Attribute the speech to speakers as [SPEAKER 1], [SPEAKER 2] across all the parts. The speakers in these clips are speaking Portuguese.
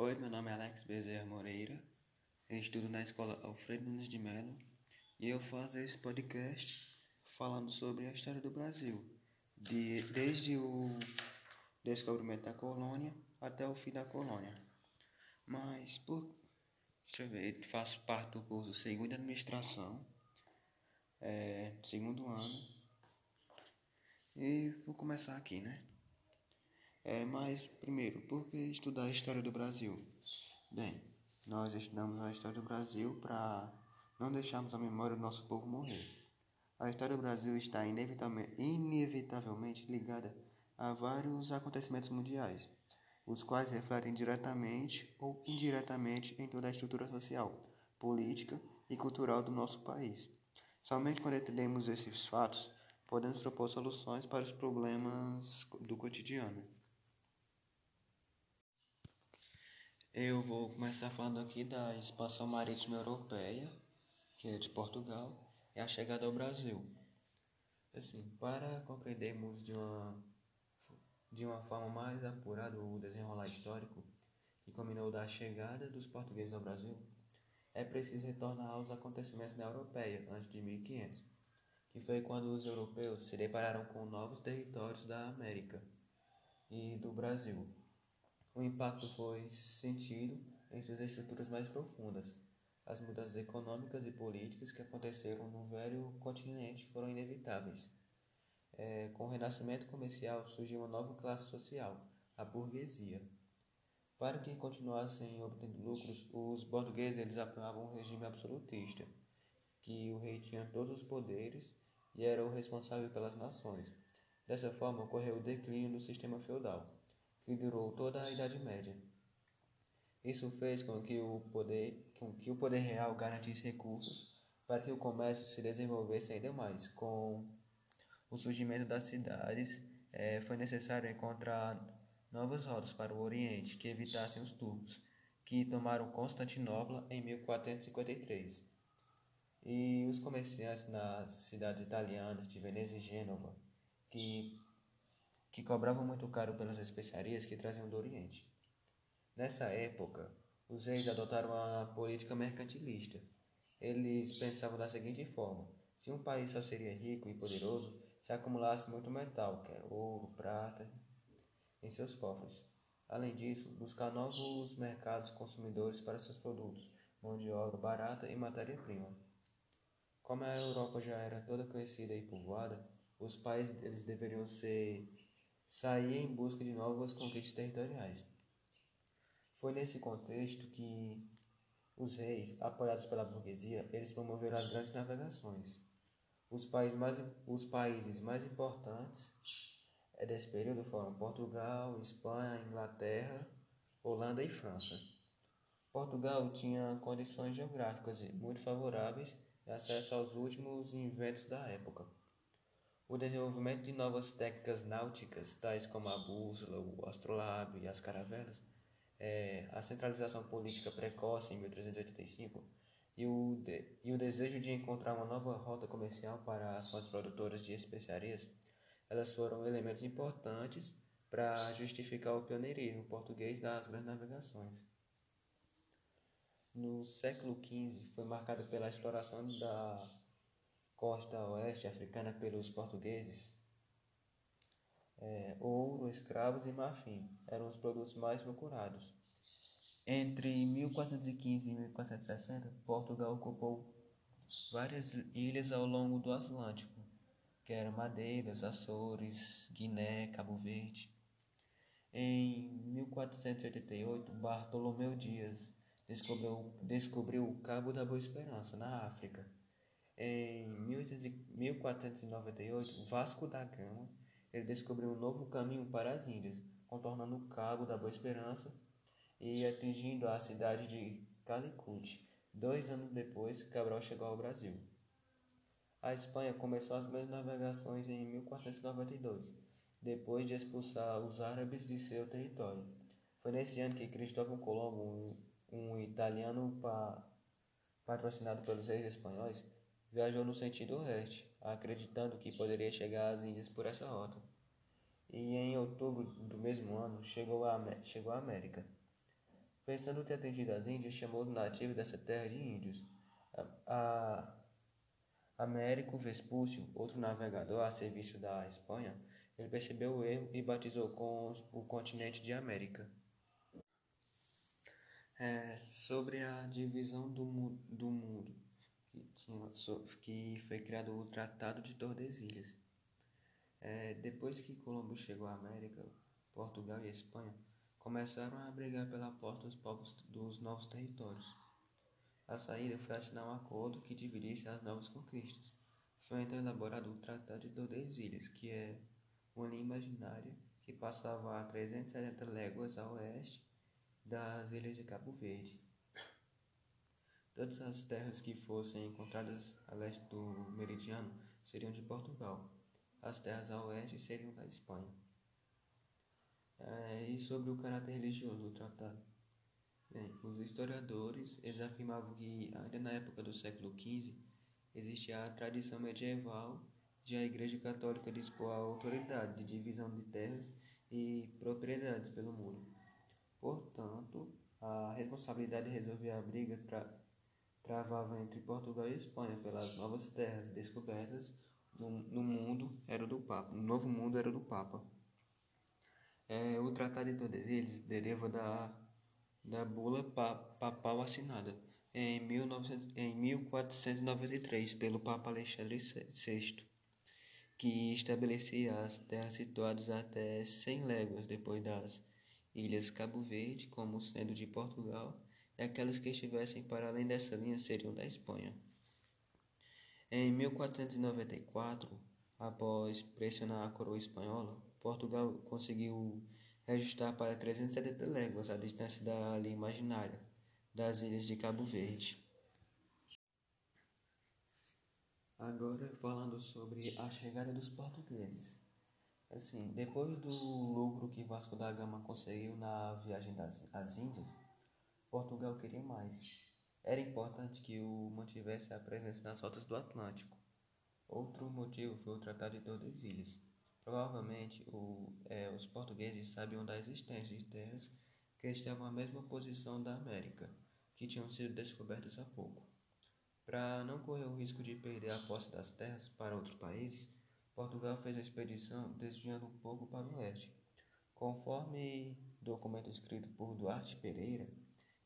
[SPEAKER 1] Oi, meu nome é Alex Bezerra Moreira, eu estudo na escola Alfredo Nunes de Mello e eu faço esse podcast falando sobre a história do Brasil, de, desde o descobrimento da colônia até o fim da colônia. Mas, por, deixa eu ver, faço parte do curso Segunda Administração, é, segundo ano, e vou começar aqui, né? É, mas, primeiro, por que estudar a história do Brasil? Bem, nós estudamos a história do Brasil para não deixarmos a memória do nosso povo morrer. A história do Brasil está inevitavelmente, ligada a vários acontecimentos mundiais, os quais refletem diretamente ou indiretamente em toda a estrutura social, política e cultural do nosso país. Somente quando entendemos esses fatos, podemos propor soluções para os problemas do cotidiano. Eu vou começar falando aqui da expansão marítima europeia, que é de Portugal, e a chegada ao Brasil. Assim, para compreendermos de uma, de uma forma mais apurada o desenrolar histórico que combinou da chegada dos portugueses ao Brasil, é preciso retornar aos acontecimentos na Europeia antes de 1500, que foi quando os europeus se depararam com novos territórios da América e do Brasil o impacto foi sentido em suas estruturas mais profundas. As mudanças econômicas e políticas que aconteceram no velho continente foram inevitáveis. É, com o renascimento comercial surgiu uma nova classe social, a burguesia. Para que continuassem obtendo lucros, os portugueses eles apoiavam um regime absolutista, que o rei tinha todos os poderes e era o responsável pelas nações. Dessa forma, ocorreu o declínio do sistema feudal que durou toda a Idade Média. Isso fez com que o poder, com que o poder real garantisse recursos para que o comércio se desenvolvesse ainda mais. Com o surgimento das cidades, é, foi necessário encontrar novas rotas para o Oriente que evitassem os turcos, que tomaram Constantinopla em 1453. E os comerciantes nas cidades italianas de Veneza e Gênova, que que cobravam muito caro pelas especiarias que traziam do Oriente. Nessa época, os reis adotaram a política mercantilista. Eles pensavam da seguinte forma: se um país só seria rico e poderoso se acumulasse muito metal, que era ouro, prata, em seus cofres. Além disso, buscar novos mercados consumidores para seus produtos, mão de obra barata e matéria-prima. Como a Europa já era toda conhecida e povoada, os países eles deveriam ser saía em busca de novas conquistas territoriais. Foi nesse contexto que os reis, apoiados pela burguesia, eles promoveram as grandes navegações. Os países mais, os países mais importantes é desse período foram Portugal, Espanha, Inglaterra, Holanda e França. Portugal tinha condições geográficas muito favoráveis e acesso aos últimos inventos da época. O desenvolvimento de novas técnicas náuticas, tais como a bússola, o astrolábio e as caravelas, é, a centralização política precoce em 1385 e o, de, e o desejo de encontrar uma nova rota comercial para as suas produtoras de especiarias, elas foram elementos importantes para justificar o pioneirismo português das grandes navegações. No século XV foi marcado pela exploração da costa oeste africana pelos portugueses, é, ouro, escravos e marfim eram os produtos mais procurados. Entre 1415 e 1460, Portugal ocupou várias ilhas ao longo do Atlântico, que eram Madeiras, Açores, Guiné, Cabo Verde. Em 1488, Bartolomeu Dias descobriu, descobriu o Cabo da Boa Esperança, na África em 1498, Vasco da Gama ele descobriu um novo caminho para as Índias, contornando o Cabo da Boa Esperança e atingindo a cidade de Calicut. Dois anos depois, Cabral chegou ao Brasil. A Espanha começou as grandes navegações em 1492, depois de expulsar os árabes de seu território. Foi nesse ano que Cristóvão Colombo, um, italiano pa, patrocinado pelos reis espanhóis, viajou no sentido oeste, acreditando que poderia chegar às Índias por essa rota. E em outubro do mesmo ano chegou à, chegou à América. Pensando ter atingido as Índias, chamou os nativos dessa terra de índios. A, a Américo Vespúcio, outro navegador a serviço da Espanha, ele percebeu o erro e batizou com o continente de América. É, sobre a divisão do, do mundo, que, tinha, que foi criado o Tratado de Tordesilhas. É, depois que Colombo chegou à América, Portugal e Espanha começaram a brigar pela porta dos povos dos novos territórios. A saída foi assinar um acordo que dividisse as novas conquistas. Foi então elaborado o Tratado de Tordesilhas, que é uma linha imaginária que passava a 370 léguas a oeste das ilhas de Cabo Verde. Todas as terras que fossem encontradas a leste do meridiano seriam de Portugal. As terras a oeste seriam da Espanha. É, e sobre o caráter religioso do tratado? Bem, os historiadores eles afirmavam que ainda na época do século XV existia a tradição medieval de a Igreja Católica dispor a autoridade de divisão de terras e propriedades pelo mundo. Portanto, a responsabilidade de resolver a briga tra travava entre Portugal e Espanha pelas novas terras descobertas no, no mundo era do Papa. No novo mundo era do Papa. É, o Tratado de Tordesilhas deriva da, da bula pa, papal assinada em, 1900, em 1493 pelo Papa Alexandre VI, que estabelecia as terras situadas até 100 léguas depois das ilhas Cabo Verde como sendo de Portugal e aquelas que estivessem para além dessa linha seriam da Espanha. Em 1494, após pressionar a coroa espanhola, Portugal conseguiu registrar para 370 léguas a distância da linha imaginária das ilhas de Cabo Verde. Agora falando sobre a chegada dos portugueses. Assim, depois do lucro que Vasco da Gama conseguiu na viagem das às Índias, Portugal queria mais. Era importante que o mantivesse a presença nas rotas do Atlântico. Outro motivo foi o Tratado de Tordesilhas. Provavelmente o, é, os portugueses sabiam da existência de terras que estavam na mesma posição da América, que tinham sido descobertas há pouco. Para não correr o risco de perder a posse das terras para outros países, Portugal fez a expedição desviando um pouco para o oeste. Conforme documento escrito por Duarte Pereira,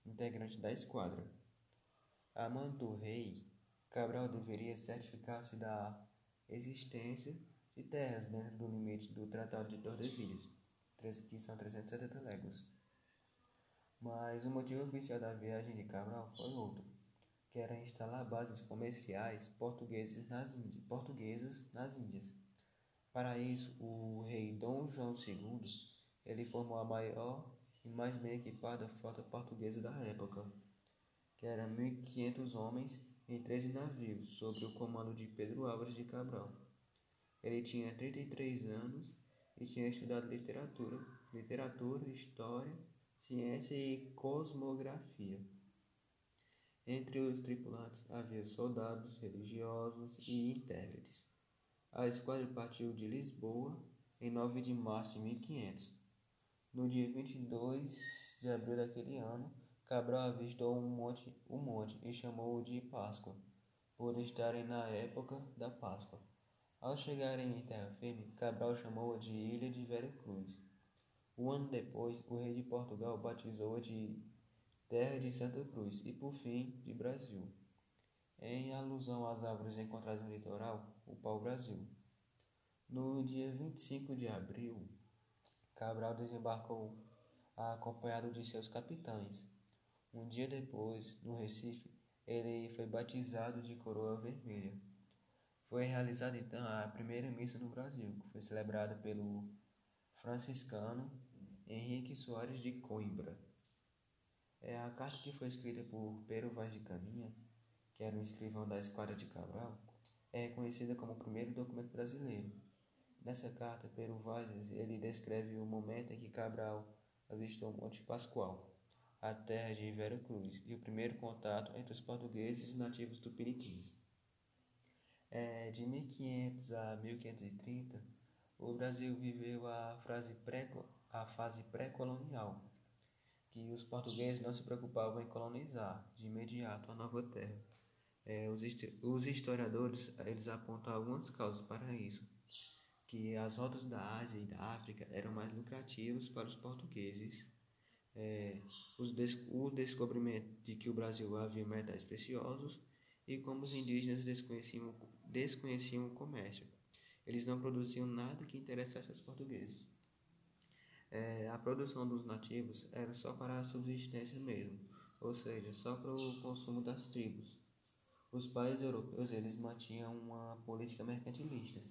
[SPEAKER 1] integrante da esquadra, a mando do rei, Cabral deveria certificar-se da existência de terras dentro do limite do Tratado de Tordesilhas, que são 370 léguas. Mas o motivo oficial da viagem de Cabral foi outro, que era instalar bases comerciais portuguesas nas Índias. Portuguesas nas Índias. Para isso, o rei Dom João II ele formou a maior e mais bem equipada frota portuguesa da época, que era 1.500 homens em 13 navios, sob o comando de Pedro Álvares de Cabral. Ele tinha 33 anos e tinha estudado literatura, literatura, história, ciência e cosmografia. Entre os tripulantes havia soldados, religiosos e intérpretes. A esquadra partiu de Lisboa em 9 de março de 1500. No dia 22 de abril daquele ano, Cabral avistou um monte, um monte e chamou-o de Páscoa, por estarem na época da Páscoa. Ao chegarem em terra firme, Cabral chamou-a de Ilha de Vera Cruz. Um ano depois, o rei de Portugal batizou-a de Terra de Santa Cruz e, por fim, de Brasil em alusão às árvores encontradas no litoral, o pau-brasil. No dia 25 de abril, Cabral desembarcou acompanhado de seus capitães. Um dia depois, no Recife, ele foi batizado de coroa vermelha. Foi realizada então a primeira missa no Brasil, que foi celebrada pelo franciscano Henrique Soares de Coimbra. É a carta que foi escrita por Pero Vaz de Caminha que era um escrivão da Esquadra de Cabral, é reconhecida como o primeiro documento brasileiro. Nessa carta, Pero Vaz ele descreve o momento em que Cabral avistou Monte Pascoal, a terra de Vera Cruz, e o primeiro contato entre os portugueses e nativos tupiniquins. É, de 1500 a 1530, o Brasil viveu a, a fase pré-colonial. que os portugueses não se preocupavam em colonizar de imediato a nova terra. É, os, os historiadores eles apontam algumas causas para isso, que as rotas da Ásia e da África eram mais lucrativas para os portugueses, é, des o descobrimento de que o Brasil havia metais preciosos e como os indígenas desconheciam, desconheciam o comércio. Eles não produziam nada que interessasse aos portugueses. É, a produção dos nativos era só para a subsistência mesmo, ou seja, só para o consumo das tribos. Os países europeus eles mantinham uma política mercantilista.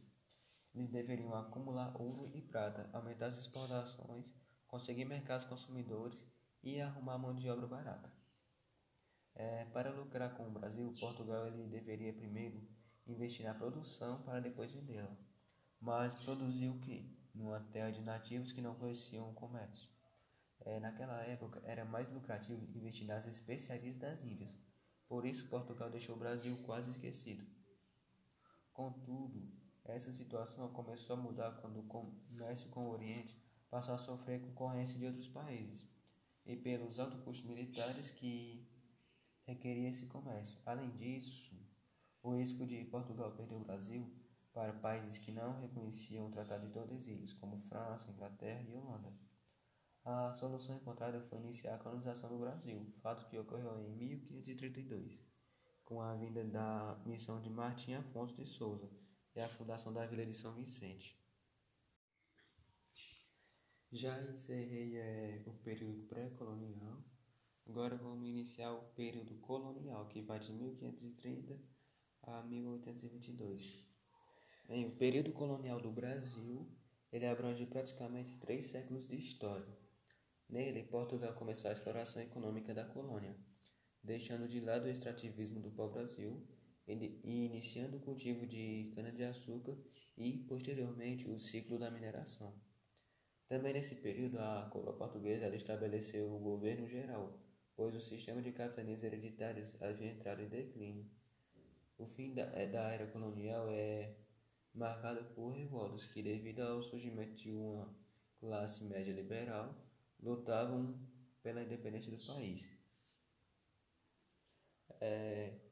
[SPEAKER 1] Eles deveriam acumular ouro e prata, aumentar as exportações, conseguir mercados consumidores e arrumar mão de obra barata. É, para lucrar com o Brasil, Portugal ele deveria primeiro investir na produção para depois vendê-la. Mas produzir o que? Numa terra de nativos que não conheciam o comércio. É, naquela época era mais lucrativo investir nas especiarias das Índias. Por isso Portugal deixou o Brasil quase esquecido. Contudo, essa situação começou a mudar quando o comércio com o Oriente passou a sofrer concorrência de outros países e pelos altos custos militares que requeria esse comércio. Além disso, o risco de Portugal perder o Brasil para países que não reconheciam o Tratado de Tordesilhas, como França, Inglaterra e Holanda. A solução encontrada foi iniciar a colonização do Brasil, fato que ocorreu em 1532, com a vinda da missão de Martim Afonso de Souza e a fundação da Vila de São Vicente. Já encerrei é, o período pré-colonial, agora vamos iniciar o período colonial, que vai de 1530 a 1822. Bem, o período colonial do Brasil ele abrange praticamente três séculos de história. Nele, Portugal começou a exploração econômica da colônia, deixando de lado o extrativismo do pau-brasil e iniciando o cultivo de cana-de-açúcar e, posteriormente, o ciclo da mineração. Também nesse período, a coroa portuguesa estabeleceu o governo geral, pois o sistema de capitanias hereditárias havia entrado em declínio. O fim da, é, da era colonial é marcado por revoltas que, devido ao surgimento de uma classe média liberal, lutavam pela independência do país. É,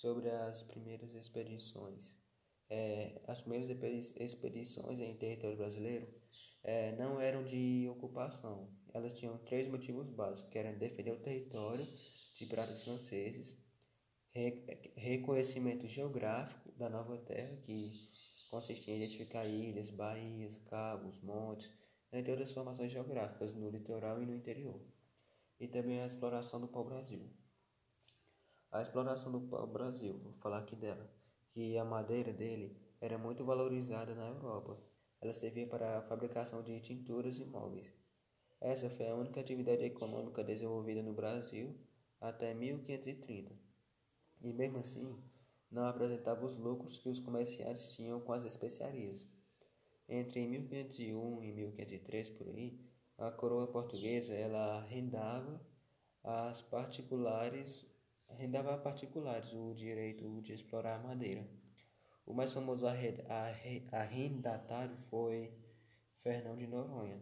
[SPEAKER 1] sobre as primeiras expedições. É, as primeiras expedições em território brasileiro é, não eram de ocupação. Elas tinham três motivos básicos, que eram defender o território de piratas franceses, reconhecimento geográfico da nova terra, que consistia em identificar ilhas, baías, cabos, montes, entre outras formações geográficas no litoral e no interior, e também a exploração do pau-brasil. A exploração do pau-brasil, vou falar aqui dela, que a madeira dele era muito valorizada na Europa. Ela servia para a fabricação de tinturas e móveis. Essa foi a única atividade econômica desenvolvida no Brasil até 1530 e mesmo assim não apresentava os lucros que os comerciantes tinham com as especiarias. Entre 1501 e 1503 por aí, a coroa portuguesa ela arrendava as particulares arrendava a particulares o direito de explorar a madeira. O mais famoso arrendatário foi Fernão de Noronha.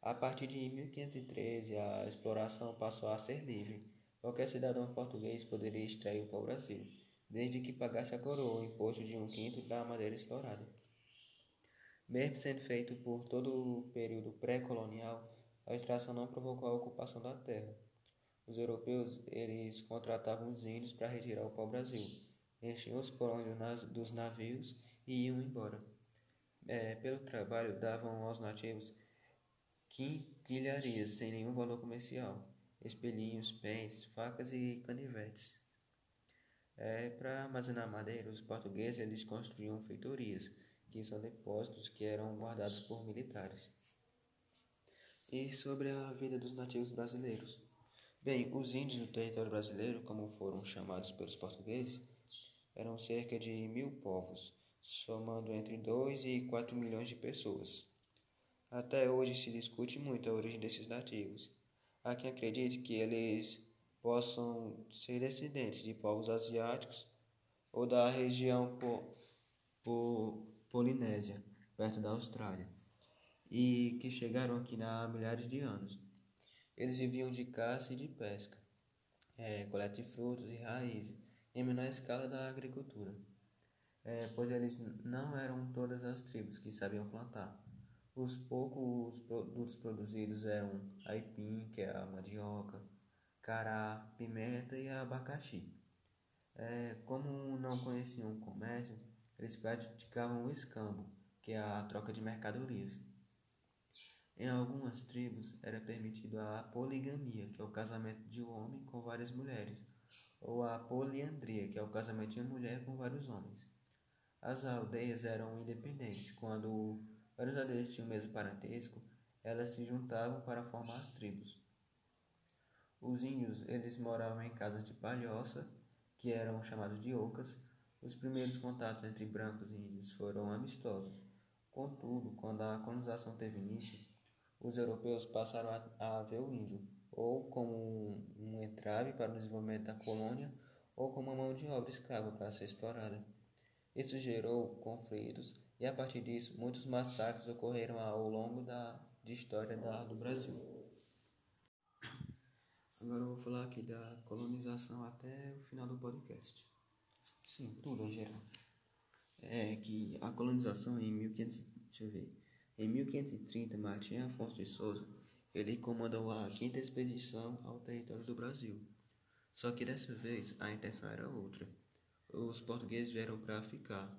[SPEAKER 1] A partir de 1513, a exploração passou a ser livre Qualquer cidadão português poderia extrair o pau-brasil, desde que pagasse a coroa o imposto de um quinto da madeira explorada. Mesmo sendo feito por todo o período pré-colonial, a extração não provocou a ocupação da terra. Os europeus eles contratavam os índios para retirar o pau-brasil, enchiam os porões dos navios e iam embora. É, pelo trabalho, davam aos nativos quinquilharias sem nenhum valor comercial espelhinhos, pés, facas e canivetes. É, Para armazenar madeira, os portugueses eles construíam feitorias, que são depósitos que eram guardados por militares. E sobre a vida dos nativos brasileiros. Bem, os índios do território brasileiro, como foram chamados pelos portugueses, eram cerca de mil povos, somando entre 2 e 4 milhões de pessoas. Até hoje se discute muito a origem desses nativos Há quem acredite que eles possam ser descendentes de povos asiáticos ou da região po, po, polinésia, perto da Austrália, e que chegaram aqui há milhares de anos. Eles viviam de caça e de pesca, é, coleta de frutos e raízes, em menor escala da agricultura, é, pois eles não eram todas as tribos que sabiam plantar. Os poucos produtos produzidos eram aipim, que é a mandioca, cará, pimenta e abacaxi. É, como não conheciam o comércio, eles praticavam o escambo, que é a troca de mercadorias. Em algumas tribos era permitido a poligamia, que é o casamento de um homem com várias mulheres, ou a poliandria, que é o casamento de uma mulher com vários homens. As aldeias eram independentes. Quando várias aldeias tinham o mesmo parentesco, elas se juntavam para formar as tribos. Os índios, eles moravam em casas de palhoça, que eram chamados de ocas. Os primeiros contatos entre brancos e índios foram amistosos. Contudo, quando a colonização teve início, os europeus passaram a, a ver o índio ou como um, um entrave para o desenvolvimento da colônia ou como uma mão de obra escrava para ser explorada. Isso gerou conflitos e a partir disso muitos massacres ocorreram ao longo da de história da, do Brasil. Agora eu vou falar aqui da colonização até o final do podcast. Sim, tudo em geral. É que a colonização em 1500, deixa eu ver, em 1530, Martim Afonso de Souza, ele comandou a quinta expedição ao território do Brasil. Só que dessa vez a intenção era outra. Os portugueses vieram para ficar.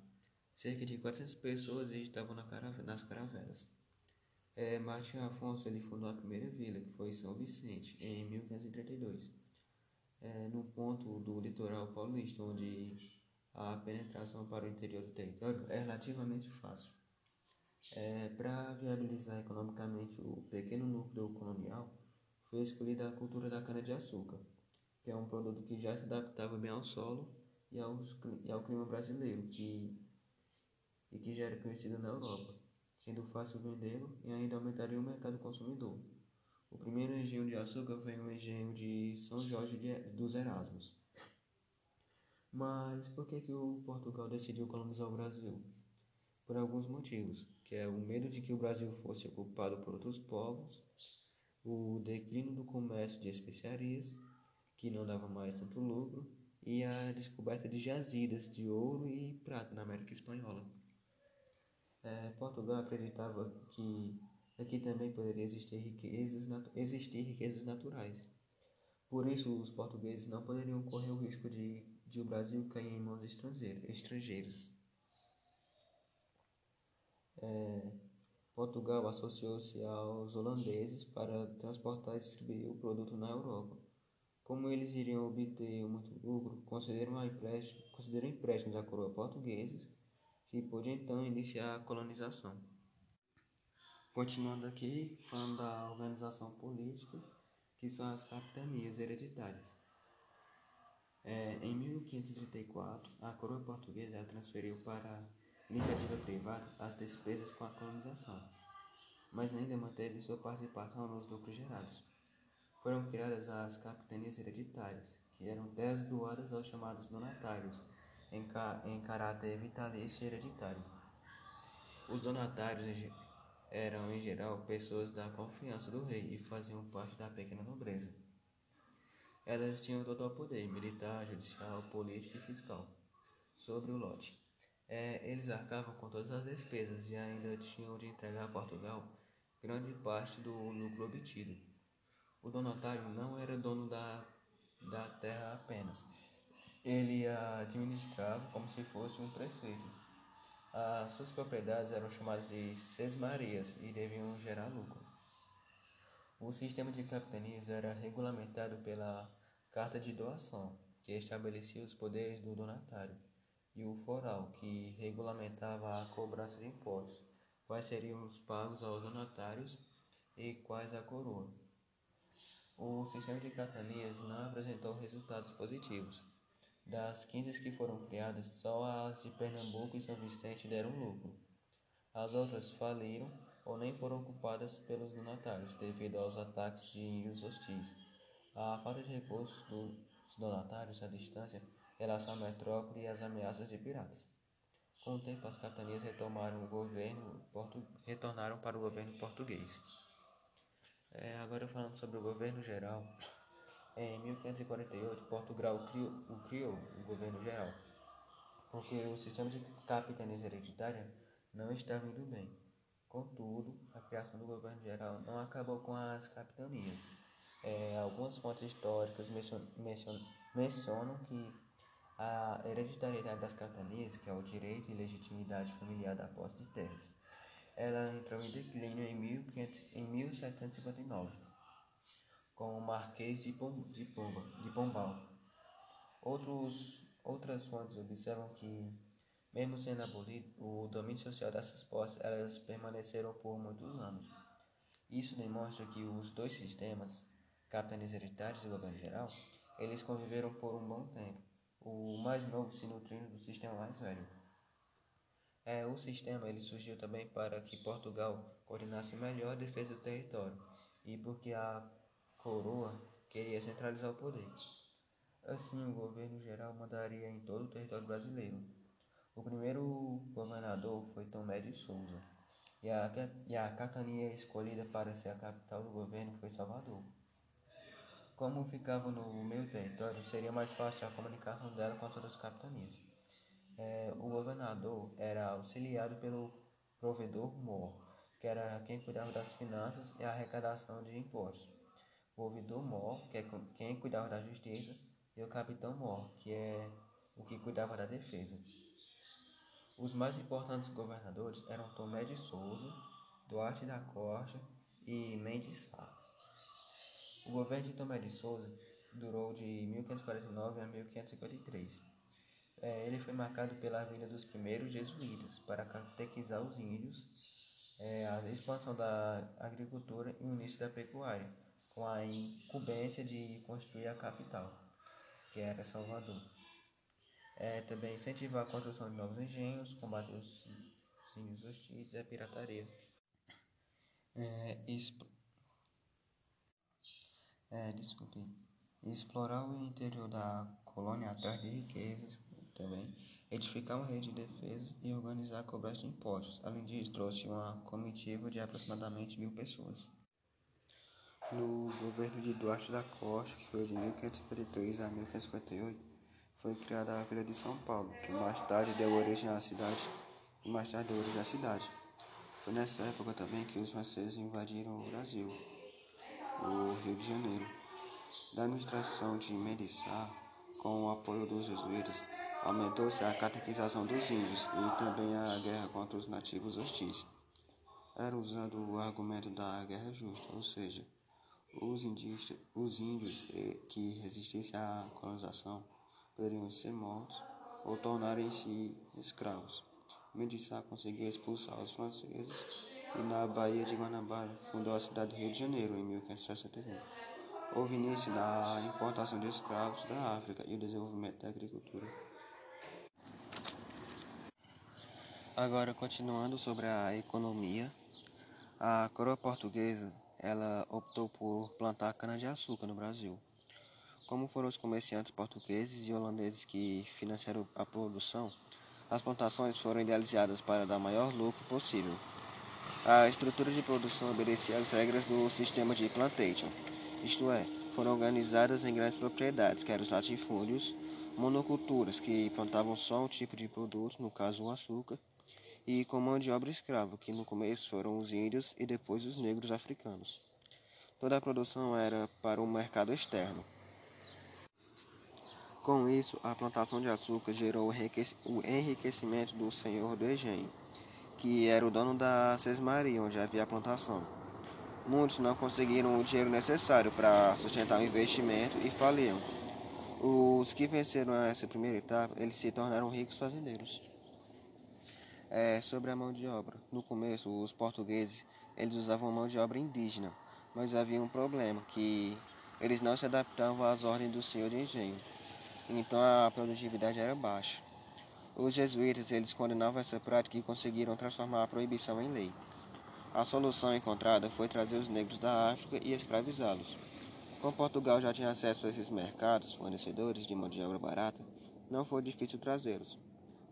[SPEAKER 1] Cerca de 400 pessoas estavam na nas caravelas. É, Martim Afonso ele fundou a primeira vila, que foi São Vicente, em 1532, é, no ponto do litoral paulista, onde a penetração para o interior do território é relativamente fácil. É, Para viabilizar economicamente o pequeno núcleo colonial, foi escolhida a cultura da cana-de-açúcar, que é um produto que já se adaptava bem ao solo e, aos, e ao clima brasileiro, que, e que já era conhecido na Europa, sendo fácil vendê-lo e ainda aumentaria o mercado consumidor. O primeiro engenho de açúcar foi um engenho de São Jorge de, dos Erasmos. Mas por que, que o Portugal decidiu colonizar o Brasil? Por alguns motivos que é o medo de que o Brasil fosse ocupado por outros povos, o declínio do comércio de especiarias, que não dava mais tanto lucro, e a descoberta de jazidas de ouro e prata na América Espanhola. É, Portugal acreditava que aqui também poderia existir riquezas, existir riquezas naturais. Por isso, os portugueses não poderiam correr o risco de, de o Brasil cair em mãos estrangeiras é, Portugal associou-se aos holandeses para transportar e distribuir o produto na Europa. Como eles iriam obter muito lucro, consideram, empréstimo, consideram empréstimos à coroa portugueses, que pôde então iniciar a colonização. Continuando aqui, falando da organização política, que são as capitanias hereditárias. É, em 1534, a coroa portuguesa transferiu para iniciativa privada as despesas com a colonização, mas ainda manteve sua participação nos lucros gerados. Foram criadas as capitanias hereditárias, que eram terras doadas aos chamados donatários, em, ca em caráter vitalício e hereditário. Os donatários eram, em geral, pessoas da confiança do rei e faziam parte da pequena nobreza. Elas tinham total poder militar, judicial, político e fiscal sobre o lote. É, eles arcavam com todas as despesas e ainda tinham de entregar a Portugal grande parte do lucro obtido. O donatário não era dono da, da terra apenas, ele a administrava como se fosse um prefeito. As suas propriedades eram chamadas de sesmarias e deviam gerar lucro. O sistema de capitanias era regulamentado pela Carta de Doação, que estabelecia os poderes do donatário e o foral, que regulamentava a cobrança de impostos, quais seriam os pagos aos donatários e quais à coroa. O sistema de capitanias não apresentou resultados positivos. Das 15 que foram criadas, só as de Pernambuco e São Vicente deram lucro. As outras faliram ou nem foram ocupadas pelos donatários devido aos ataques de índios hostis. A falta de recursos dos donatários à distância relação à metrópole e às ameaças de piratas. Com o tempo, as capitanias retomaram o governo retornaram para o governo português. É, agora falando sobre o governo geral, em 1548 Portugal criou, o criou o governo geral, porque o sistema de capitania hereditária não estava indo bem. Contudo, a criação do governo geral não acabou com as capitanias. É, algumas fontes históricas mencionam que a hereditariedade das capitanias, que é o direito e legitimidade familiar da posse de terras, ela entrou em declínio em, 1500, em 1759, com o Marquês de, Pom, de, Pomba, de Pombal. Outros, outras fontes observam que, mesmo sendo abolido, o domínio social dessas posses elas permaneceram por muitos anos. Isso demonstra que os dois sistemas, capitanias hereditários e governo geral, eles conviveram por um bom tempo, o mais novo se nutrindo do sistema mais velho. É, o sistema ele surgiu também para que Portugal coordenasse melhor a defesa do território e porque a coroa queria centralizar o poder. Assim, o governo geral mandaria em todo o território brasileiro. O primeiro governador foi Tomé de Souza e a, e a capitania escolhida para ser a capital do governo foi Salvador. Como ficava no meio território, seria mais fácil a comunicação dela com as outras capitanias. É, o governador era auxiliado pelo provedor mor, que era quem cuidava das finanças e arrecadação de impostos. O ouvidor mor, que é quem cuidava da justiça, e o capitão mor, que é o que cuidava da defesa. Os mais importantes governadores eram Tomé de Souza, Duarte da Costa e Mendes Sá. O governo de Tomé de Souza durou de 1549 a 1553 é, ele foi marcado pela vinda dos primeiros jesuítas para catequizar os índios, é, a expansão da agricultura e o início da pecuária, com a incumbência de construir a capital, que era Salvador. É, também incentivar a construção de novos engenhos, combater os índios hostis e a pirataria. É. é, desculpe. Explorar o interior da colônia atrás de riquezas também, edificar uma rede de defesa e organizar a cobrança de impostos. Além disso, trouxe uma comitiva de aproximadamente mil pessoas. No governo de Duarte da Costa, que foi de 1553 a 1558, foi criada a Vila de São Paulo, que mais tarde deu origem à cidade, mais tarde deu origem à cidade. Foi nessa época também que os franceses invadiram o Brasil, o Rio de Janeiro. Da administração de Medissá, com o apoio dos jesuítas, Aumentou-se a catequização dos índios e também a guerra contra os nativos hostis. Era usado o argumento da guerra justa, ou seja, os, indígenas, os índios eh, que resistissem à colonização poderiam ser mortos ou tornarem-se escravos. Medissá conseguiu expulsar os franceses e na Baía de Guanabara fundou a cidade de Rio de Janeiro em 1561. Houve início na importação de escravos da África e o desenvolvimento da agricultura. Agora, continuando sobre a economia, a coroa portuguesa ela optou por plantar cana-de-açúcar no Brasil. Como foram os comerciantes portugueses e holandeses que financiaram a produção, as plantações foram idealizadas para dar maior lucro possível. A estrutura de produção obedecia às regras do sistema de plantation, isto é, foram organizadas em grandes propriedades, que eram os latifúndios, monoculturas, que plantavam só um tipo de produto, no caso o açúcar, e com mão de obra escrava, que no começo foram os índios e depois os negros africanos. Toda a produção era para o mercado externo. Com isso, a plantação de açúcar gerou o enriquecimento do senhor do engenho, que era o dono da sesmaria onde havia a plantação. Muitos não conseguiram o dinheiro necessário para sustentar o investimento e faliram. Os que venceram essa primeira etapa, eles se tornaram ricos fazendeiros é, sobre a mão de obra. No começo, os portugueses eles usavam mão de obra indígena, mas havia um problema, que eles não se adaptavam às ordens do senhor de engenho. Então a produtividade era baixa. Os jesuítas eles condenavam essa prática e conseguiram transformar a proibição em lei. A solução encontrada foi trazer os negros da África e escravizá-los. Como Portugal já tinha acesso a esses mercados fornecedores de mão de obra barata, não foi difícil trazê-los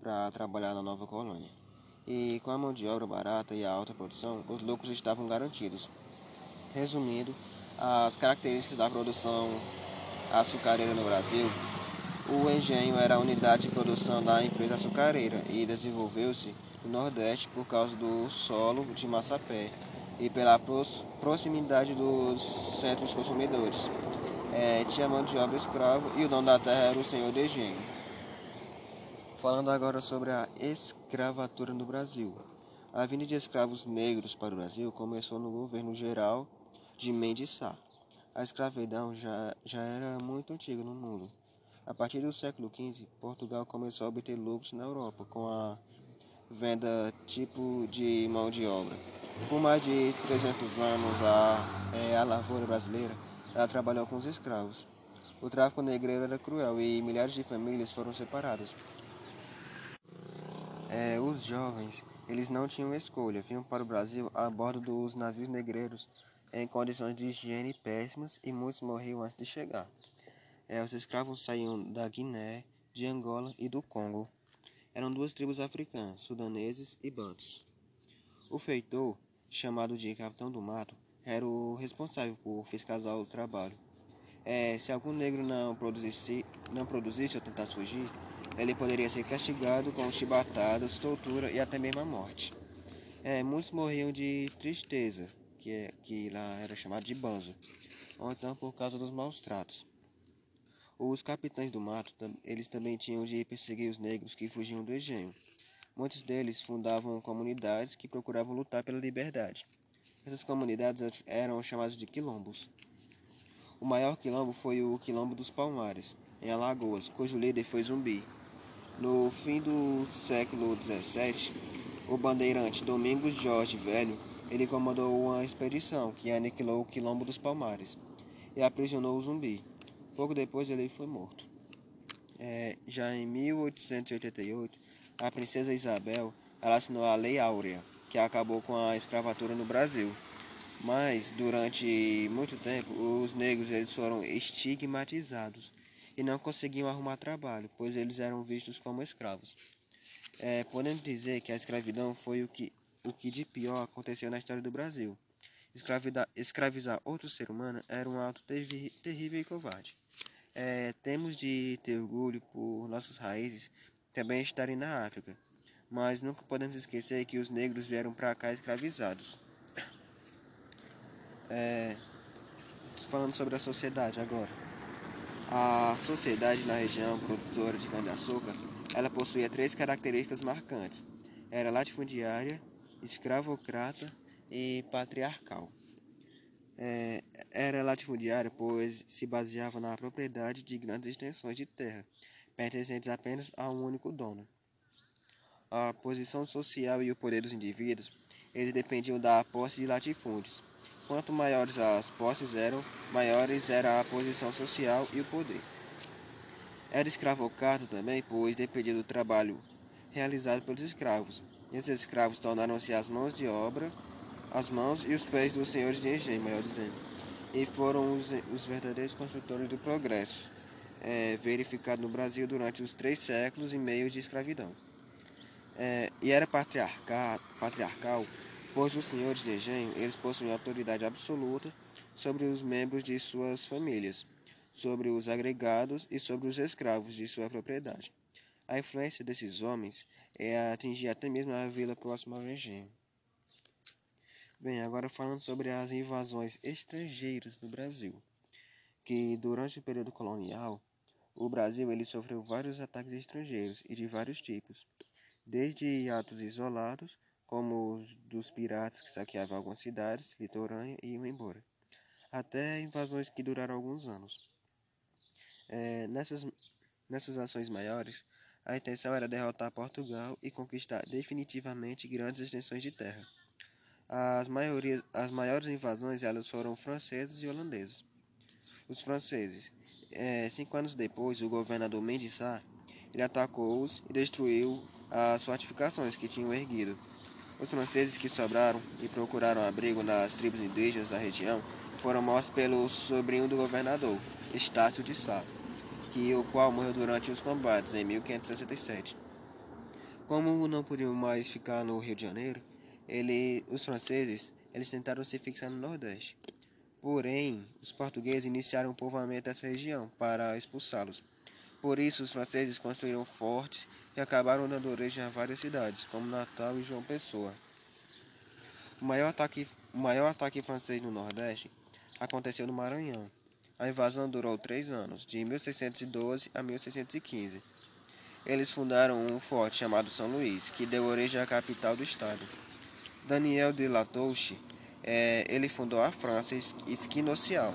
[SPEAKER 1] para trabalhar na nova colônia e com a mão de obra barata e a alta produção, os lucros estavam garantidos. resumindo as características da produção açucareira no Brasil, o engenho era a unidade de produção da empresa açucareira e desenvolveu-se no Nordeste por causa do solo de Massapé e pela proximidade dos centros consumidores. É, tinha mão de obra escravo e o dono da terra era o senhor de engenho. Falando agora sobre a escravatura no Brasil. A vinda de escravos negros para o Brasil começou no governo geral de Mendes Sá. A escravidão já, já era muito antiga no mundo. A partir do século XV, Portugal começou a obter lucros na Europa com a venda tipo de mão de obra. Por mais de 300 anos, a, é, a lavoura brasileira ela trabalhou com os escravos. O tráfico negreiro era cruel e milhares de famílias foram separadas. É, os jovens, eles não tinham escolha, vinham para o Brasil a bordo dos navios negreiros em condições de higiene péssimas e muitos morriam antes de chegar. É, os escravos saíam da Guiné, de Angola e do Congo. Eram duas tribos africanas, sudaneses e bantos. O feitor, chamado de Capitão do Mato, era o responsável por fiscalizar o trabalho. É, se algum negro não produzisse, não produzisse ou tentasse fugir, ele poderia ser castigado com chibatadas, tortura e até mesmo a morte. É, muitos morriam de tristeza, que, é, que lá era chamado de banzo, ou então por causa dos maus tratos. Os capitães do mato, eles também tinham de perseguir os negros que fugiam do engenho. Muitos deles fundavam comunidades que procuravam lutar pela liberdade. Essas comunidades eram chamadas de quilombos. O maior quilombo foi o Quilombo dos Palmares, em Alagoas, cujo líder foi Zumbi. No fim do século XVII, o bandeirante Domingos Jorge Velho ele comandou uma expedição que aniquilou o Quilombo dos Palmares e aprisionou o Zumbi. Pouco depois ele foi morto. É, já em 1888, a princesa Isabel ela assinou a Lei Áurea, que acabou com a escravatura no Brasil. Mas durante muito tempo os negros eles foram estigmatizados e não conseguiam arrumar trabalho, pois eles eram vistos como escravos. É, podemos dizer que a escravidão foi o que, o que de pior aconteceu na história do Brasil. escravizar outro ser humano era um ato terrível e covarde. É, temos de ter orgulho por nossas raízes também estarem na África mas nunca podemos esquecer que os negros vieram para cá escravizados. É, falando sobre a sociedade agora. A sociedade na região produtora de cana-de-açúcar, ela possuía três características marcantes. Era latifundiária, escravocrata e patriarcal. É, era latifundiária, pois se baseava na propriedade de grandes extensões de terra, pertencentes apenas a um único dono a posição social e o poder dos indivíduos, eles dependiam da posse de latifúndios. Quanto maiores as posses eram, maiores era a posição social e o poder. Era escravocrata também, pois dependia do trabalho realizado pelos escravos. Esses escravos tornaram-se as mãos de obra, as mãos e os pés dos senhores de engenho, melhor dizendo, e foram os, os verdadeiros construtores do progresso, é, verificado no Brasil durante os três séculos e meio de escravidão é, e era patriarcal, pois os senhores de engenho eles possuíam autoridade absoluta sobre os membros de suas famílias, sobre os agregados e sobre os escravos de sua propriedade. A influência desses homens é atingir até mesmo a vila próxima ao engenho. Bem, agora falando sobre as invasões estrangeiras no Brasil, que durante o período colonial, o Brasil ele sofreu vários ataques estrangeiros e de vários tipos desde atos isolados, como os dos piratas que saqueavam algumas cidades litorâneas e iam embora, até invasões que duraram alguns anos. É, nessas, nessas ações maiores, a intenção era derrotar Portugal e conquistar definitivamente grandes extensões de terra. As, maiorias, as maiores invasões elas foram francesas e holandesas. Os franceses, é, cinco anos depois, o governador Mendes Sá, ele atacou-os e destruiu as fortificações que tinham erguido. Os franceses que sobraram e procuraram abrigo nas tribos indígenas da região foram mortos pelo sobrinho do governador, Estácio de Sá, que o qual morreu durante os combates em 1567. Como não podiam mais ficar no Rio de Janeiro, ele, os franceses eles tentaram se fixar no Nordeste.
[SPEAKER 2] Porém, os portugueses iniciaram o povoamento dessa região para expulsá-los. Por isso, os franceses construíram fortes e acabaram dando origem a várias cidades, como Natal e João Pessoa. O maior ataque, o maior ataque francês no Nordeste aconteceu no Maranhão. A invasão durou três anos, de 1612 a 1615. Eles fundaram um forte chamado São Luís, que deu origem à capital do estado. Daniel de Latouche, é, ele fundou a França Esquinocial,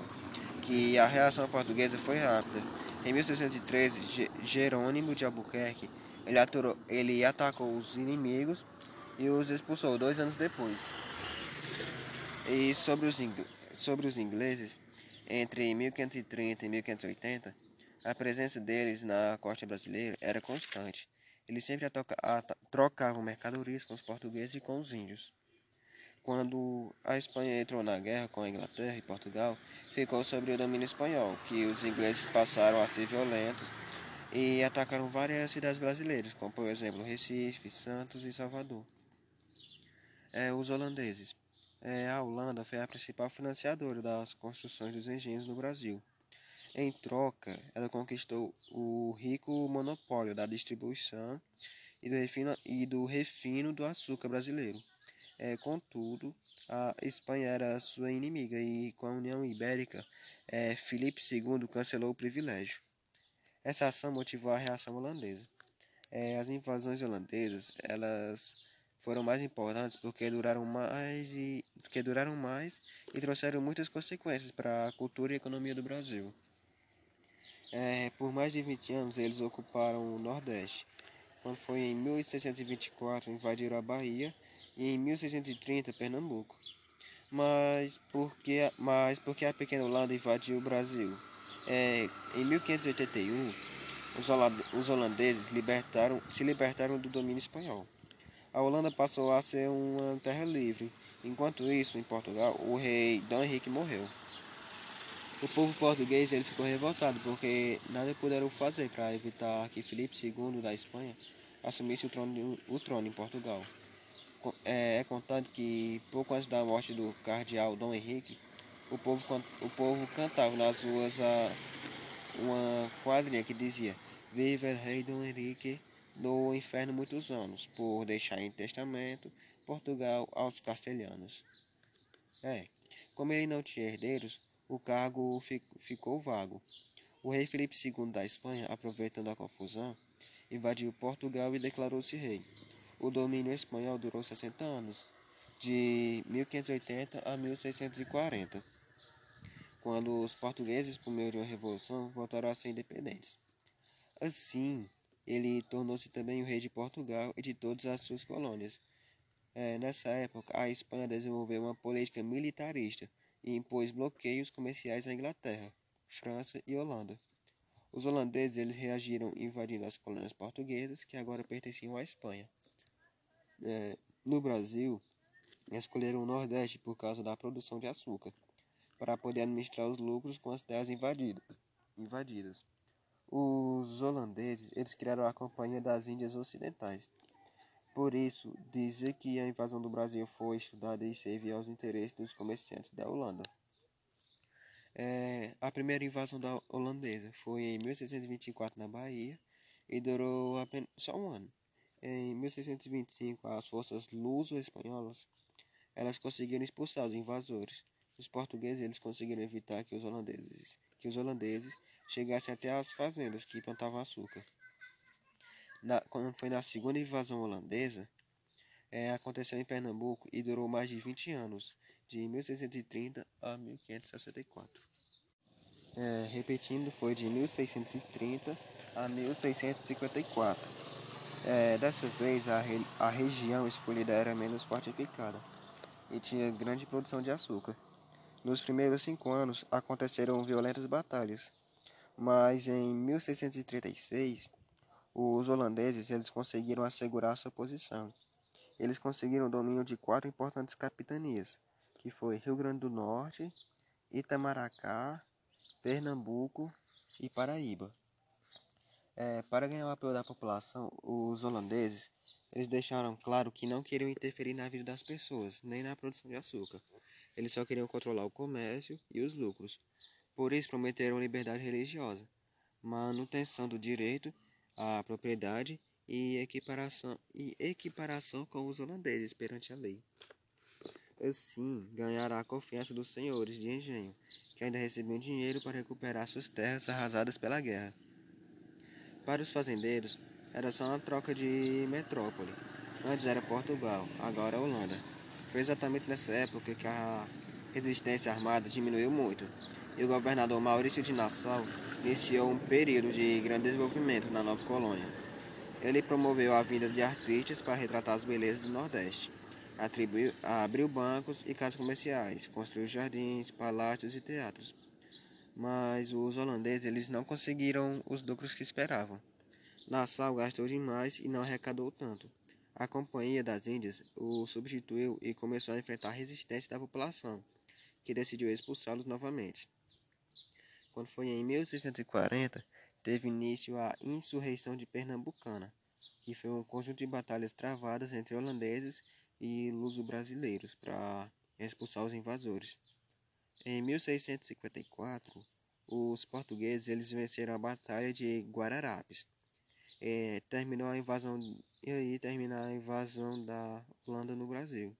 [SPEAKER 2] que a reação portuguesa foi rápida. Em 1613, Jerônimo de Albuquerque ele, aturou, ele atacou os inimigos e os expulsou dois anos depois. E sobre os, sobre os ingleses, entre 1530 e 1580, a presença deles na costa brasileira era constante. Eles sempre trocavam mercadorias com os portugueses e com os índios. Quando a Espanha entrou na guerra com a Inglaterra e Portugal, ficou sob o domínio espanhol, que os ingleses passaram a ser violentos e atacaram várias cidades brasileiras, como por exemplo Recife, Santos e Salvador. É, os holandeses é, a Holanda foi a principal financiadora das construções dos engenhos no Brasil. Em troca, ela conquistou o rico monopólio da distribuição e do refino, e do, refino do açúcar brasileiro. É, contudo, a Espanha era sua inimiga e, com a União Ibérica, é, Filipe II cancelou o privilégio. Essa ação motivou a reação holandesa. É, as invasões holandesas elas foram mais importantes porque duraram mais e que duraram mais e trouxeram muitas consequências para a cultura e economia do Brasil. É, por mais de 20 anos eles ocuparam o Nordeste. Quando foi em 1624 invadiram a Bahia em 1630 Pernambuco. Mas porque, mas porque a pequena Holanda invadiu o Brasil? É, em 1581 os holandeses libertaram, se libertaram do domínio espanhol a Holanda passou a ser uma terra livre. Enquanto isso, em Portugal, o rei Dom Henrique morreu. O povo português ele ficou revoltado porque nada puderam fazer para evitar que Filipe II da Espanha assumisse o trono, o trono em Portugal. É, é contado que pouco antes da morte do cardeal Dom Henrique, o povo, o povo cantava nas ruas a, uma quadrinha que dizia Viva o rei Dom Henrique, no inferno muitos anos, por deixar em testamento Portugal aos castelhanos. É, como ele não tinha herdeiros, o cargo ficou vago. O rei Felipe II da Espanha, aproveitando a confusão, invadiu Portugal e declarou-se rei. O domínio espanhol durou 60 anos, de 1580 a 1640, quando os portugueses, por meio de uma revolução, voltaram a ser independentes. Assim, ele tornou-se também o rei de Portugal e de todas as suas colônias. É, nessa época, a Espanha desenvolveu uma política militarista e impôs bloqueios comerciais à Inglaterra, França e Holanda. Os holandeses eles reagiram invadindo as colônias portuguesas, que agora pertenciam à Espanha. É, no Brasil, escolheram o Nordeste por causa da produção de açúcar, para poder administrar os lucros com as terras invadidas. invadidas. Os holandeses eles criaram a Companhia das Índias Ocidentais. Por isso, dizer que a invasão do Brasil foi estudada e servia aos interesses dos comerciantes da Holanda. É, a primeira invasão da holandesa foi em 1624 na Bahia e durou apenas só um ano. Em 1625, as forças luso-espanholas elas conseguiram expulsar os invasores. Os portugueses eles conseguiram evitar que os holandeses que os holandeses chegassem até as fazendas que plantavam açúcar. Na, quando foi na segunda invasão holandesa, é, aconteceu em Pernambuco e durou mais de 20 anos, de 1630 a 1564. É, repetindo, foi de 1630 a 1654. É, dessa vez, a, re, a região escolhida era menos fortificada e tinha grande produção de açúcar. Nos primeiros cinco anos aconteceram violentas batalhas, mas em 1636 os holandeses eles conseguiram assegurar sua posição. Eles conseguiram o domínio de quatro importantes capitanias, que foi Rio Grande do Norte, Itamaracá, Pernambuco e Paraíba. É, para ganhar o apoio da população, os holandeses eles deixaram claro que não queriam interferir na vida das pessoas, nem na produção de açúcar. Eles só queriam controlar o comércio e os lucros. Por isso prometeram liberdade religiosa, manutenção do direito à propriedade e equiparação, e equiparação com os holandeses perante a lei. Assim, ganhará a confiança dos senhores de engenho, que ainda recebiam dinheiro para recuperar suas terras arrasadas pela guerra. Para os fazendeiros, era só uma troca de metrópole. Antes era Portugal, agora Holanda. Foi exatamente nessa época que a resistência armada diminuiu muito, e o governador Maurício de Nassau iniciou um período de grande desenvolvimento na nova colônia. Ele promoveu a vinda de artistas para retratar as belezas do Nordeste. Atribuiu, abriu bancos e casas comerciais, construiu jardins, palácios e teatros. Mas os holandeses eles não conseguiram os lucros que esperavam. Nassau gastou demais e não arrecadou tanto. A Companhia das Índias o substituiu e começou a enfrentar a resistência da população, que decidiu expulsá-los novamente. Quando foi em 1640, teve início a Insurreição de Pernambucana, que foi um conjunto de batalhas travadas entre holandeses e luso-brasileiros para expulsar os invasores. Em 1654, os portugueses eles venceram a Batalha de Guararapes. É, terminou a invasão e aí terminar a invasão da Holanda no Brasil.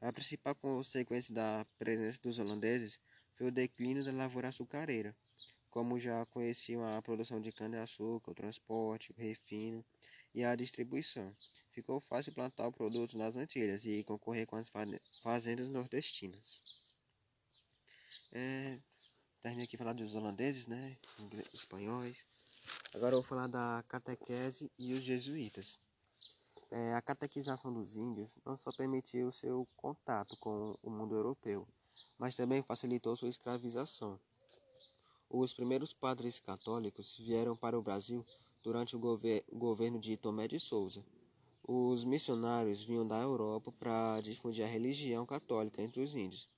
[SPEAKER 2] A principal consequência da presença dos holandeses foi o declínio da lavoura açucareira, como já conheciam a produção de cana-de-açúcar, o transporte, o refino e a distribuição. Ficou fácil plantar o produto nas Antilhas e concorrer com as fazendas nordestinas. É, terminei aqui falar dos holandeses, né? Espanhóis. Agora eu vou falar da catequese e os jesuítas. É, a catequização dos índios não só permitiu seu contato com o mundo europeu, mas também facilitou sua escravização. Os primeiros padres católicos vieram para o Brasil durante o gover governo de Tomé de Souza. Os missionários vinham da Europa para difundir a religião católica entre os índios.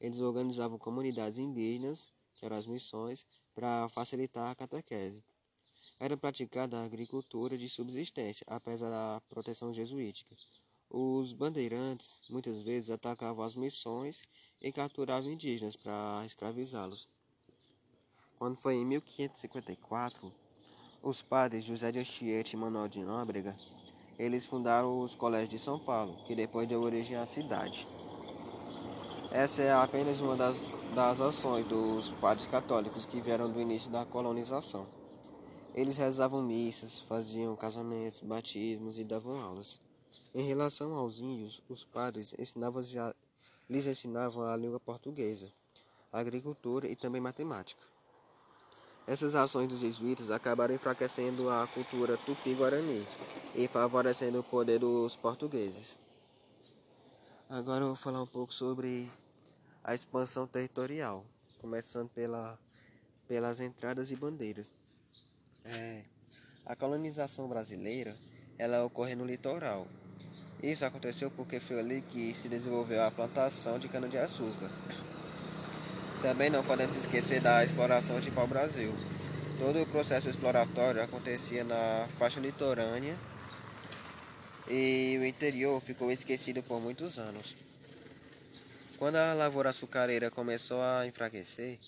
[SPEAKER 2] Eles organizavam comunidades indígenas, que eram as missões, para facilitar a catequese. Era praticada a agricultura de subsistência, apesar da proteção jesuítica. Os bandeirantes muitas vezes atacavam as missões e capturavam indígenas para escravizá-los. Quando foi em 1554, os padres José de Anchieta e Manuel de Nóbrega, eles fundaram os colégios de São Paulo, que depois deu origem à cidade. Essa é apenas uma das, das ações dos padres católicos que vieram do início da colonização. Eles rezavam missas, faziam casamentos, batismos e davam aulas. Em relação aos índios, os padres ensinavam lhes ensinavam a língua portuguesa, agricultura e também matemática. Essas ações dos jesuítas acabaram enfraquecendo a cultura tupi-guarani e favorecendo o poder dos portugueses. Agora eu vou falar um pouco sobre a expansão territorial, começando pela, pelas entradas e bandeiras. É, a colonização brasileira ela ocorre no litoral. Isso aconteceu porque foi ali que se desenvolveu a plantação de cana-de-açúcar. Também não podemos esquecer da exploração de pau-brasil. Todo o processo exploratório acontecia na faixa litorânea e o interior ficou esquecido por muitos anos. Quando a lavoura açucareira começou a enfraquecer,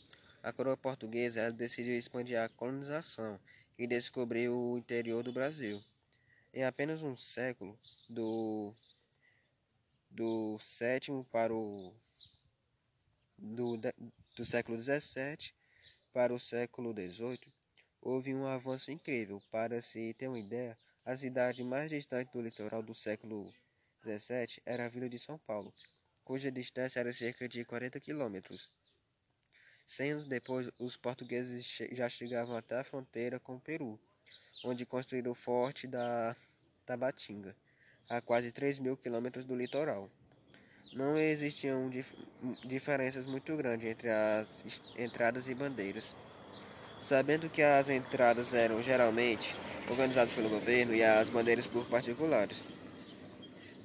[SPEAKER 2] a coroa portuguesa decidiu expandir a colonização e descobriu o interior do Brasil. Em apenas um século, do, do sétimo para o do, do século XVII para o século XVIII, houve um avanço incrível. Para se ter uma ideia, a cidade mais distante do litoral do século XVII era a vila de São Paulo, cuja distância era cerca de 40 quilômetros. Cem anos depois, os portugueses já chegavam até a fronteira com o Peru, onde construíram o forte da Tabatinga, a quase 3 mil quilômetros do litoral não existiam dif diferenças muito grandes entre as entradas e bandeiras. Sabendo que as entradas eram geralmente organizadas pelo governo e as bandeiras por particulares.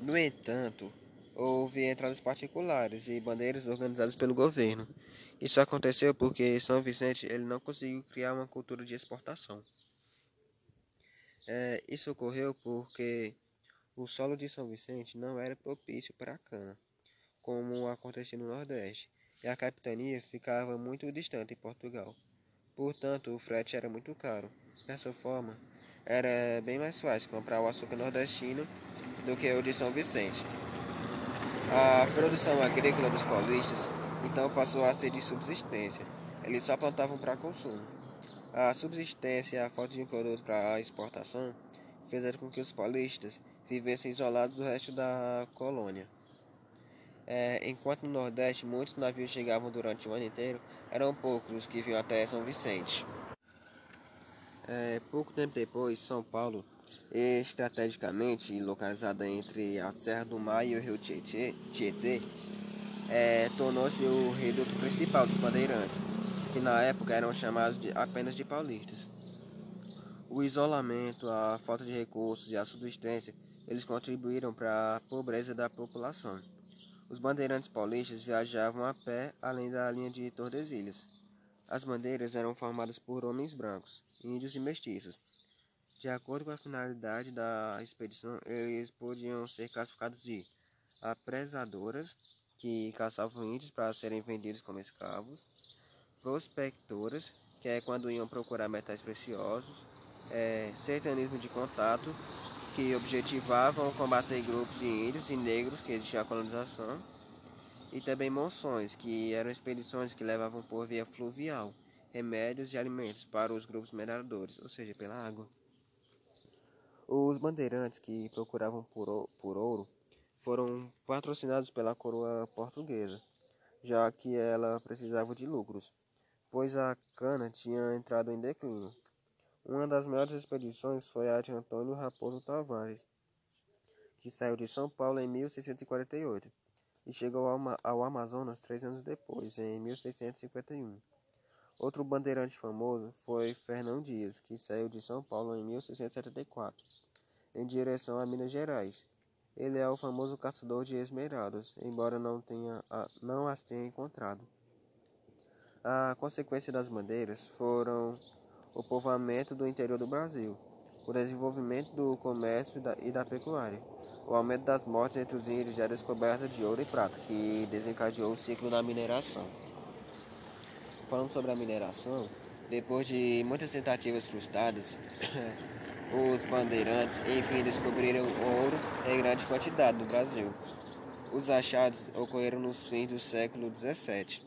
[SPEAKER 2] No entanto, houve entradas particulares e bandeiras organizadas pelo governo. Isso aconteceu porque São Vicente ele não conseguiu criar uma cultura de exportação. É, isso ocorreu porque o solo de São Vicente não era propício para a cana. como acontecia no Nordeste, e a capitania ficava muito distante em Portugal. Portanto, o frete era muito caro. Dessa forma, era bem mais fácil comprar o açúcar nordestino do que o de São Vicente. A produção agrícola dos paulistas então passou a ser de subsistência. Eles só plantavam para consumo. A subsistência e a falta de um produto para exportação fizeram com que os paulistas vivessem isolados do resto da colônia. É, enquanto no Nordeste muitos navios chegavam durante o ano inteiro, eram poucos os que vinham até São Vicente. É, pouco tempo depois, São Paulo, estrategicamente localizada entre a Serra do Mar e o Rio Tietê, Tietê é, tornou-se o reduto principal dos bandeirantes, que na época eram chamados de, apenas de paulistas. O isolamento, a falta de recursos e a subsistência, eles contribuíram para a pobreza da população. Os bandeirantes paulistas viajavam a pé além da linha de Tordesilhas. As bandeiras eram formadas por homens brancos, índios e mestiços. De acordo com a finalidade da expedição, eles podiam ser classificados de apresadoras, que caçavam índios para serem vendidos como escravos, prospectoras, que é quando iam procurar metais preciosos, é, sertanismo de contato, que objetivavam combater grupos de índios e negros que existiam a colonização, e também monções, que eram expedições que levavam por via fluvial remédios e alimentos para os grupos mineradores, ou seja, pela água. Os bandeirantes que procuravam por, ouro foram patrocinados pela coroa portuguesa, já que ela precisava de lucros, pois a cana tinha entrado em declínio. Uma das maiores expedições foi a de Antônio Raposo Tavares, que saiu de São Paulo em 1648 e chegou ao Amazonas três anos depois, em 1651. Outro bandeirante famoso foi Fernão Dias, que saiu de São Paulo em 1674, em direção a Minas Gerais. Ele é o famoso caçador de esmeraldas, embora não, tenha, não as tenha encontrado. A consequência das bandeiras foram o povoamento do interior do Brasil, o desenvolvimento do comércio e da pecuária, o aumento das mortes entre os índios e a descoberta de ouro e prata, que desencadeou o ciclo da mineração. Falando sobre a mineração, depois de muitas tentativas frustradas, os bandeirantes enfim descobriram ouro em grande quantidade no Brasil. Os achados ocorreram nos fins do século XVII,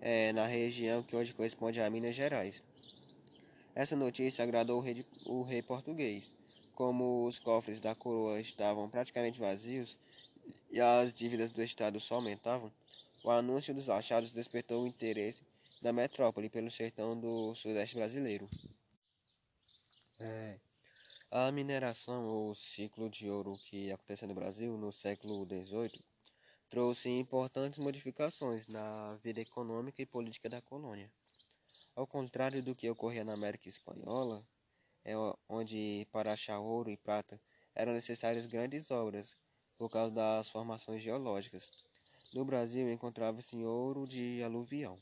[SPEAKER 2] é, na região que hoje corresponde a Minas Gerais. Essa notícia agradou o rei, o rei português. Como os cofres da coroa estavam praticamente vazios e as dívidas do Estado só aumentavam, o anúncio dos achados despertou o interesse da metrópole pelo sertão do sudeste brasileiro. É, a mineração ou ciclo de ouro que aconteceu no Brasil no século XVIII trouxe importantes modificações na vida econômica e política da colônia. Ao contrário do que ocorria na América Espanhola, é onde para achar ouro e prata eram necessárias grandes obras por causa das formações geológicas. No Brasil encontrava-se ouro de aluvião.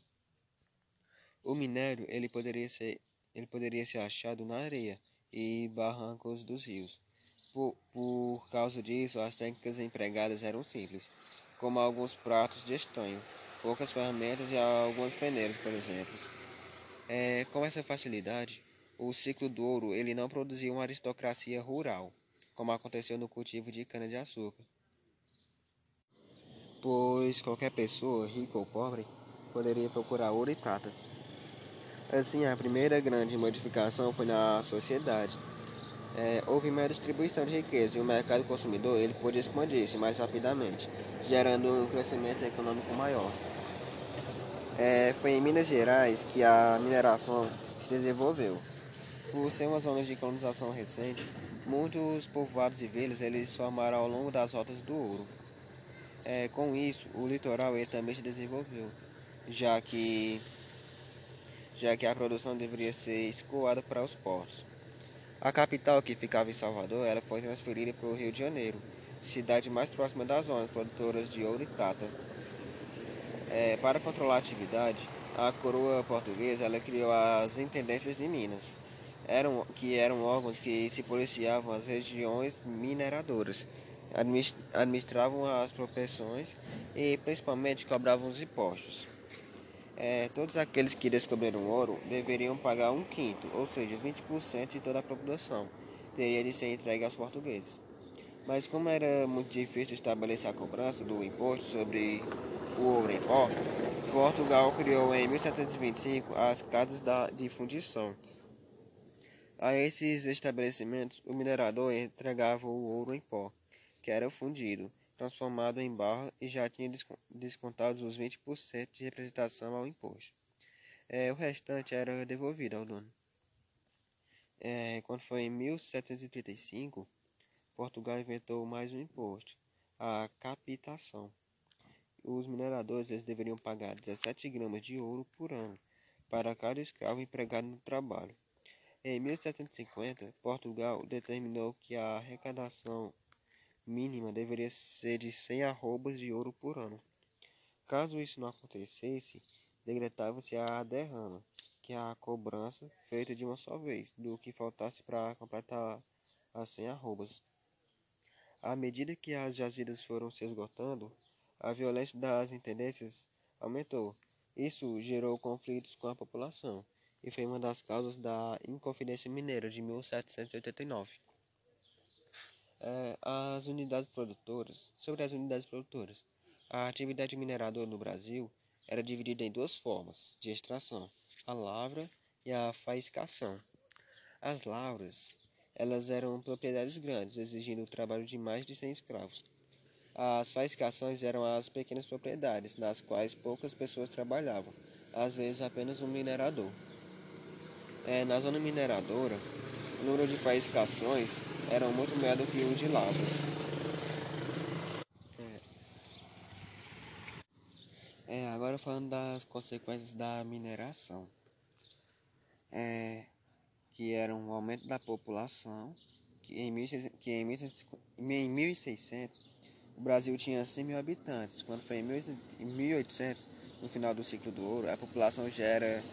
[SPEAKER 2] O minério ele poderia ser ele poderia ser achado na areia e barrancos dos rios. Por, por causa disso, as técnicas empregadas eram simples, como alguns pratos de estanho, poucas ferramentas e algumas peneiras, por exemplo. É, com essa facilidade, o ciclo do ouro ele não produzia uma aristocracia rural, como aconteceu no cultivo de cana-de-açúcar. Pois qualquer pessoa, rica ou pobre, poderia procurar ouro e prata. Assim, a primeira grande modificação foi na sociedade. É, houve uma distribuição de riqueza e o mercado consumidor ele pôde expandir-se mais rapidamente, gerando um crescimento econômico maior. É, foi em Minas Gerais que a mineração se desenvolveu. Por ser uma zona de colonização recente, muitos povoados e vilas eles formaram ao longo das rotas do ouro. É, com isso, o litoral ele também se desenvolveu, já que, já que a produção deveria ser escoada para os portos. A capital, que ficava em Salvador, ela foi transferida para o Rio de Janeiro, cidade mais próxima das zonas produtoras de ouro e prata. É, para controlar a atividade, a coroa portuguesa ela criou as intendências de Minas, eram, que eram órgãos que se policiavam as regiões mineradoras administravam as propensões e principalmente cobravam os impostos. É, todos aqueles que descobriram ouro deveriam pagar um quinto, ou seja, 20% de toda a produção, teria de ser entregue aos portugueses. Mas como era muito difícil estabelecer a cobrança do imposto sobre o ouro em pó, Portugal criou em 1725 as casas de fundição. A esses estabelecimentos, o minerador entregava o ouro em pó, que era fundido, transformado em barra e já tinha descontados os 20% de representação ao imposto. É, o restante era devolvido ao dono. É, quando foi em 1735, Portugal inventou mais um imposto, a capitação. Os mineradores eles deveriam pagar 17 gramas de ouro por ano para cada escravo empregado no trabalho. Em 1750, Portugal determinou que a arrecadação mínima deveria ser de 100 arrobas de ouro por ano. Caso isso não acontecesse, decretava-se a derrama, que é a cobrança feita de uma só vez, do que faltasse para completar as 100 arrobas. À medida que as jazidas foram se esgotando, a violência das intendências aumentou. Isso gerou conflitos com a população e foi uma das causas da Inconfidência Mineira de 1789. É, as unidades produtoras, sobre as unidades produtoras, a atividade mineradora no Brasil era dividida em duas formas de extração, a lavra e a faiscação. As lavras elas eram propriedades grandes, exigindo o trabalho de mais de 100 escravos. As faiscações eram as pequenas propriedades, nas quais poucas pessoas trabalhavam, às vezes apenas um minerador. É, na zona mineradora, o número de faiscações era muito maior do que o de lavras. É. é, agora falando das consequências da mineração. É, que era um aumento da população, que em, 1600, que em, 1600 o Brasil tinha 100 mil habitantes, quando foi em 1800, no final do ciclo do ouro, a população já era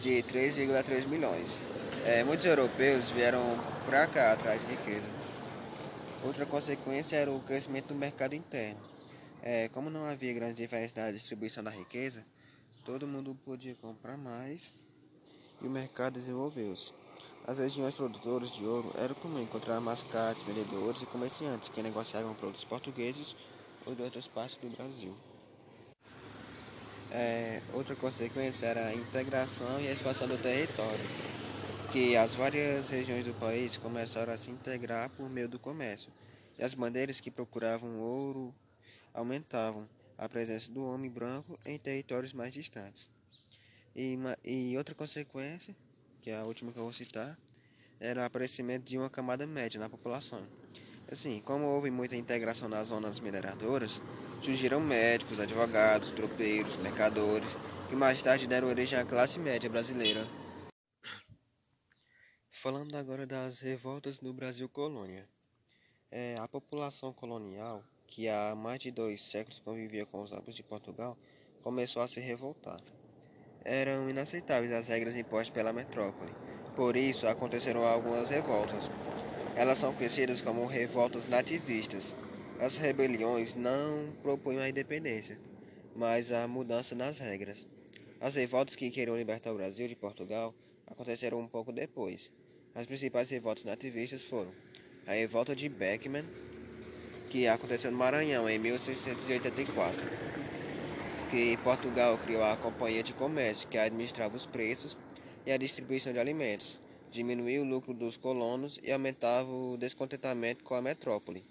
[SPEAKER 2] de 3,3 milhões. É, muitos europeus vieram para cá atrás de riqueza. Outra consequência era o crescimento do mercado interno. É, como não havia grande diferença na distribuição da riqueza, todo mundo podia comprar mais e o mercado desenvolveu-se. As regiões produtoras de ouro eram comum encontrar mascates, vendedores e comerciantes que negociavam produtos portugueses ou de outras partes do Brasil. É, outra consequência era a integração e a expansão do território, que as várias regiões do país começaram a se integrar por meio do comércio, e as bandeiras que procuravam ouro aumentavam a presença do homem branco em territórios mais distantes. E, e outra consequência que é a última que eu vou citar, era o aparecimento de uma camada média na população. Assim, como houve muita integração nas zonas mineradoras, surgiram médicos, advogados, tropeiros, mercadores, que mais tarde deram origem à classe média brasileira. Falando agora das revoltas no Brasil colônia. É, a população colonial, que há mais de dois séculos convivia com os hábitos de Portugal, começou a se revoltar eram inaceitáveis as regras impostas pela metrópole. Por isso, aconteceram algumas revoltas. Elas são conhecidas como revoltas nativistas. As rebeliões não propunham a independência, mas a mudança nas regras. As revoltas que queriam libertar o Brasil de Portugal aconteceram um pouco depois. As principais revoltas nativistas foram a revolta de Beckman, que aconteceu no Maranhão em 1684 que Portugal criou a Companhia de Comércio, que administrava os preços e a distribuição de alimentos, diminuía o lucro dos colonos e aumentava o descontentamento com a metrópole.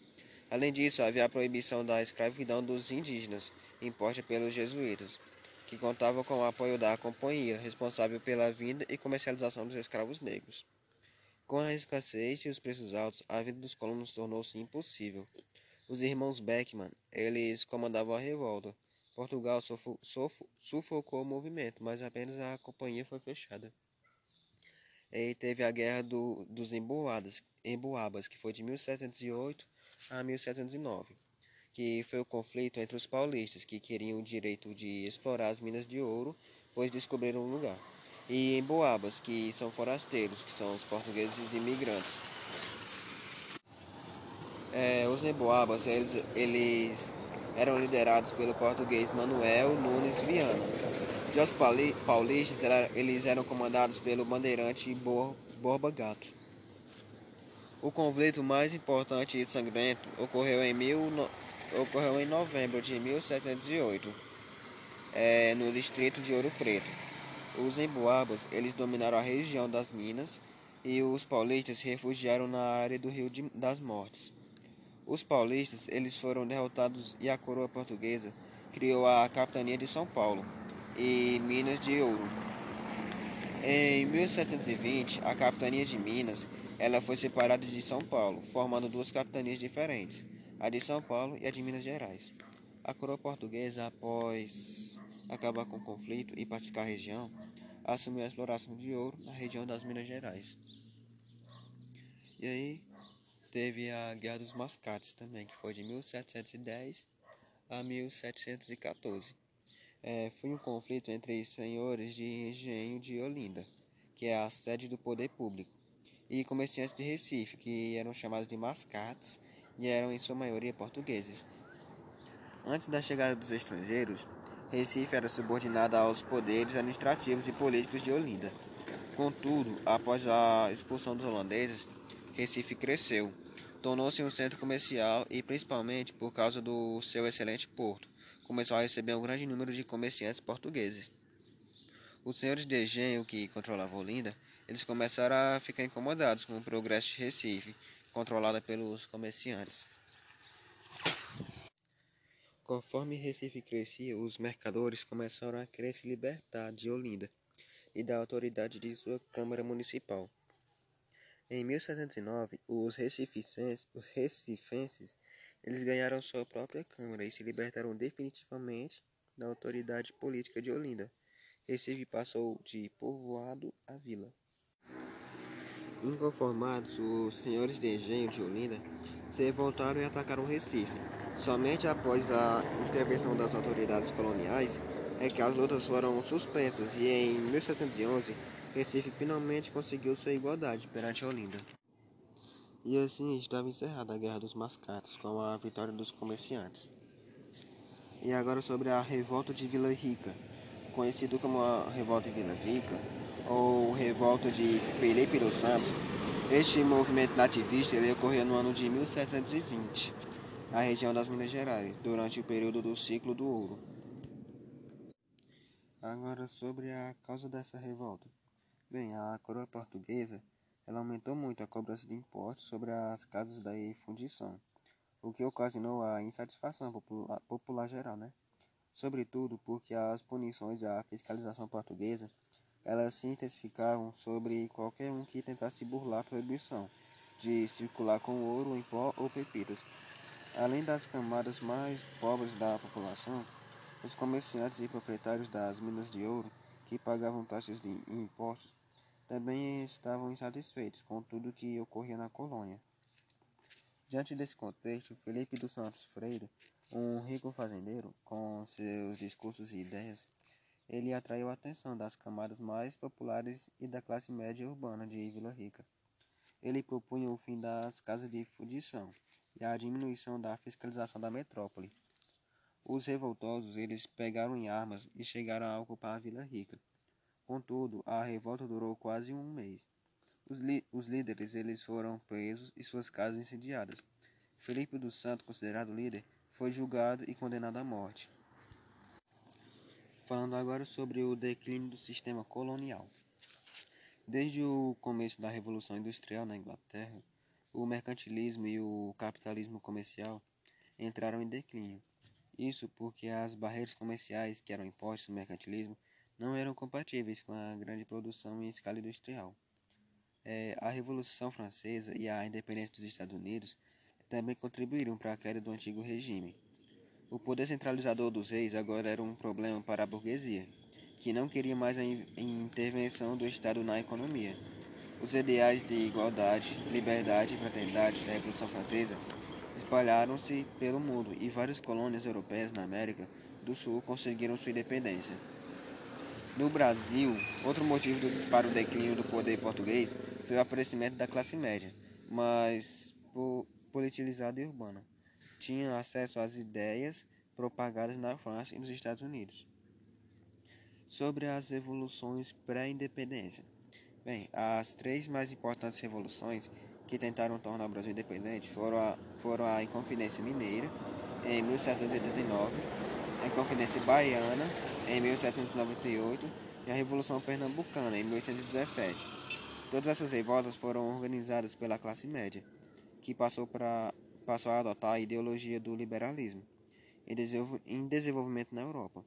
[SPEAKER 2] Além disso, havia a proibição da escravidão dos indígenas, imposta pelos jesuítas, que contavam com o apoio da Companhia, responsável pela vinda e comercialização dos escravos negros. Com a escassez e os preços altos, a vida dos colonos tornou-se impossível. Os irmãos Beckman, eles comandavam a revolta, Portugal sufocou o movimento, mas apenas a companhia foi fechada. E teve a Guerra do, dos Emboadas, Emboabas, que foi de 1708 a 1709, que foi o conflito entre os paulistas, que queriam o direito de explorar as minas de ouro, pois descobriram um lugar, e Emboabas, que são forasteiros, que são os portugueses imigrantes. É, os emboabas, eles, eles eram liderados pelo português Manuel Nunes Viana. Já os paulistas, eles eram comandados pelo bandeirante Borba Gato. O conflito mais importante e sangrento ocorreu em, mil, ocorreu em novembro de 1708, é, no distrito de Ouro Preto. Os emboabas, eles dominaram a região das Minas e os paulistas se refugiaram na área do Rio de, das Mortes. Os paulistas, eles foram derrotados e a coroa portuguesa criou a capitania de São Paulo e Minas de Ouro. Em 1720, a capitania de Minas ela foi separada de São Paulo, formando duas capitanias diferentes, a de São Paulo e a de Minas Gerais. A coroa portuguesa, após acabar com o conflito e pacificar a região, assumiu a exploração de ouro na região das Minas Gerais. E aí teve a Guerra dos Mascates também, que foi de 1710 a 1714. É, foi um conflito entre senhores de engenho de Olinda, que é a sede do poder público, e comerciantes de Recife, que eram chamados de mascates e eram em sua maioria portugueses. Antes da chegada dos estrangeiros, Recife era subordinada aos poderes administrativos e políticos de Olinda. Contudo, após a expulsão dos holandeses, Recife cresceu, tornou-se um centro comercial e, principalmente por causa do seu excelente porto, começou a receber um grande número de comerciantes portugueses. Os senhores de engenho que controlavam Olinda eles começaram a ficar incomodados com o progresso de Recife, controlada pelos comerciantes. Conforme Recife crescia, os mercadores começaram a querer se libertar de Olinda e da autoridade de sua Câmara Municipal. Em 1709, os recifenses, eles ganharam sua própria Câmara e se libertaram definitivamente da autoridade política de Olinda. Recife passou de povoado a vila. Inconformados, os senhores de engenho de Olinda se revoltaram e atacaram Recife. Somente após a intervenção das autoridades coloniais é que as lutas foram suspensas e em 1711 Recife finalmente conseguiu sua igualdade perante Olinda. E assim estava encerrada a Guerra dos Mascates com a vitória dos comerciantes. E agora sobre a Revolta de Vila Rica, conhecido como a Revolta de Vila Rica, ou Revolta de Felipe dos Santos, este movimento nativista ele ocorreu no ano de 1720, na região das Minas Gerais, durante o período do ciclo do ouro. Agora sobre a causa dessa revolta. Bem, a coroa portuguesa ela aumentou muito a cobrança de impostos sobre as casas da fundição, o que ocasionou a insatisfação popular, popular geral, né? Sobretudo porque as punições à fiscalização portuguesa elas se intensificavam sobre qualquer um que tentasse burlar a proibição de circular com ouro em pó ou pepitas. Além das camadas mais pobres da população, os comerciantes e proprietários das minas de ouro, que pagavam taxas de impostos, também estavam insatisfeitos com tudo que ocorria na colônia. Diante desse contexto, Felipe dos Santos Freire, um rico fazendeiro, com seus discursos e ideias, ele atraiu a atenção das camadas mais populares e da classe média urbana de Vila Rica. Ele propunha o fim das casas de fundição e a diminuição da fiscalização da metrópole. Os revoltosos eles pegaram em armas e chegaram a ocupar a Vila Rica. Contudo, a revolta durou quase um mês. Os, os líderes eles foram presos e suas casas incendiadas. Felipe dos Santos, considerado líder, foi julgado e condenado à morte. Falando agora sobre o declínio do sistema colonial. Desde o começo da Revolução Industrial na Inglaterra, o mercantilismo e o capitalismo comercial entraram em declínio. Isso porque as barreiras comerciais que eram impostas no mercantilismo não eram compatíveis com a grande produção em escala industrial. É, a Revolução Francesa e a independência dos Estados Unidos também contribuíram para a queda do antigo regime. O poder centralizador dos reis agora era um problema para a burguesia, que não queria mais a intervenção do Estado na economia. Os ideais de igualdade, liberdade e fraternidade da Revolução Francesa espalharam-se pelo mundo e várias colônias europeias na América do Sul conseguiram sua independência. No Brasil, outro motivo do, para o declínio do poder português foi o aparecimento da classe média, mas politizada e urbana. Tinha acesso às ideias propagadas na França e nos Estados Unidos. Sobre as revoluções pré-independência. Bem, as três mais importantes revoluções que tentaram tornar o Brasil independente foram a, foram a Inconfidência Mineira, em 1789, a Inconfidência Baiana, em 1798, e a Revolução Pernambucana, em 1817. Todas essas revoltas foram organizadas pela classe média, que passou, pra, passou a adotar a ideologia do liberalismo em desenvolvimento na Europa.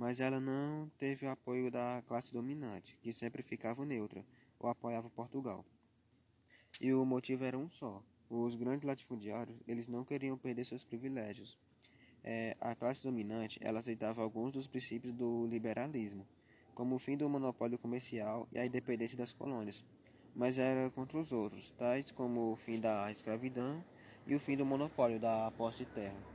[SPEAKER 2] Mas ela não teve o apoio da classe dominante, que sempre ficava neutra ou apoiava Portugal. E o motivo era um só. Os grandes latifundiários, eles não queriam perder seus privilégios. É, a classe dominante, ela aceitava alguns dos princípios do liberalismo, como o fim do monopólio comercial e a independência das colônias, mas era contra os outros, tais como o fim da escravidão e o fim do monopólio da posse de terra.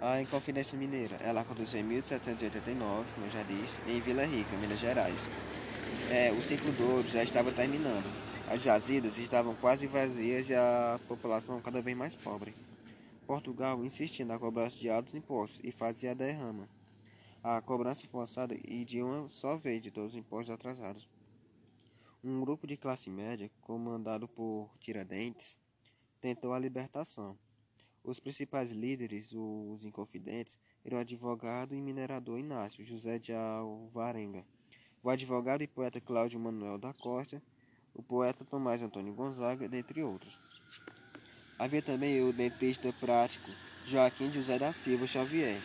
[SPEAKER 2] A Inconfidência Mineira, ela aconteceu em 1789, como eu já disse, em Vila Rica, Minas Gerais. É, o ciclo do ouro já estava terminando, as jazidas estavam quase vazias e a população cada vez mais pobre. Portugal insistia na cobrança de altos impostos e fazia a derrama. A cobrança forçada e de uma só vez de todos os impostos atrasados. Um grupo de classe média, comandado por Tiradentes, tentou a libertação. Os principais líderes, os inconfidentes, eram o advogado e minerador Inácio José de Alvarenga, o advogado e poeta Cláudio Manuel da Costa o poeta Tomás Antônio Gonzaga, dentre outros. Havia também o dentista prático Joaquim José da Silva Xavier,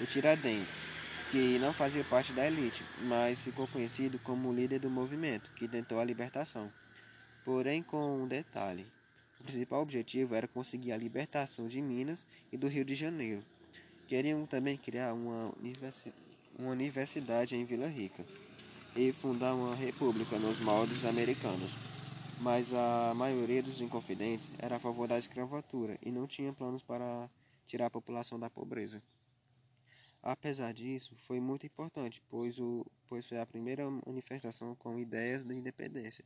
[SPEAKER 2] o Tiradentes, que não fazia parte da elite, mas ficou conhecido como líder do movimento que tentou a libertação. Porém, com um detalhe: o principal objetivo era conseguir a libertação de Minas e do Rio de Janeiro. Queriam também criar uma, universidade em Vila Rica e fundar uma república nos moldes americanos. Mas a maioria dos inconfidentes era a favor da escravatura e não tinha planos para tirar a população da pobreza. Apesar disso, foi muito importante, pois, o, pois foi a primeira manifestação com ideias de independência.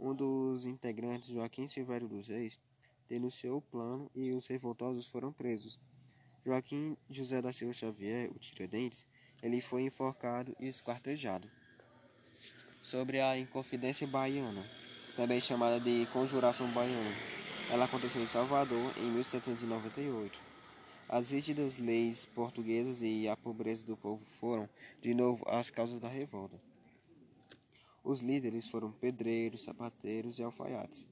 [SPEAKER 2] Um dos integrantes, Joaquim Silvério dos Reis, denunciou o plano e os revoltosos foram presos. Joaquim José da Silva Xavier, o Tiradentes, ele foi enforcado e esquartejado sobre a Inconfidência Baiana, também chamada de Conjuração Baiana. Ela aconteceu em Salvador em 1798. As rígidas leis portuguesas e a pobreza do povo foram, de novo, as causas da revolta. Os líderes foram pedreiros, sapateiros e alfaiates.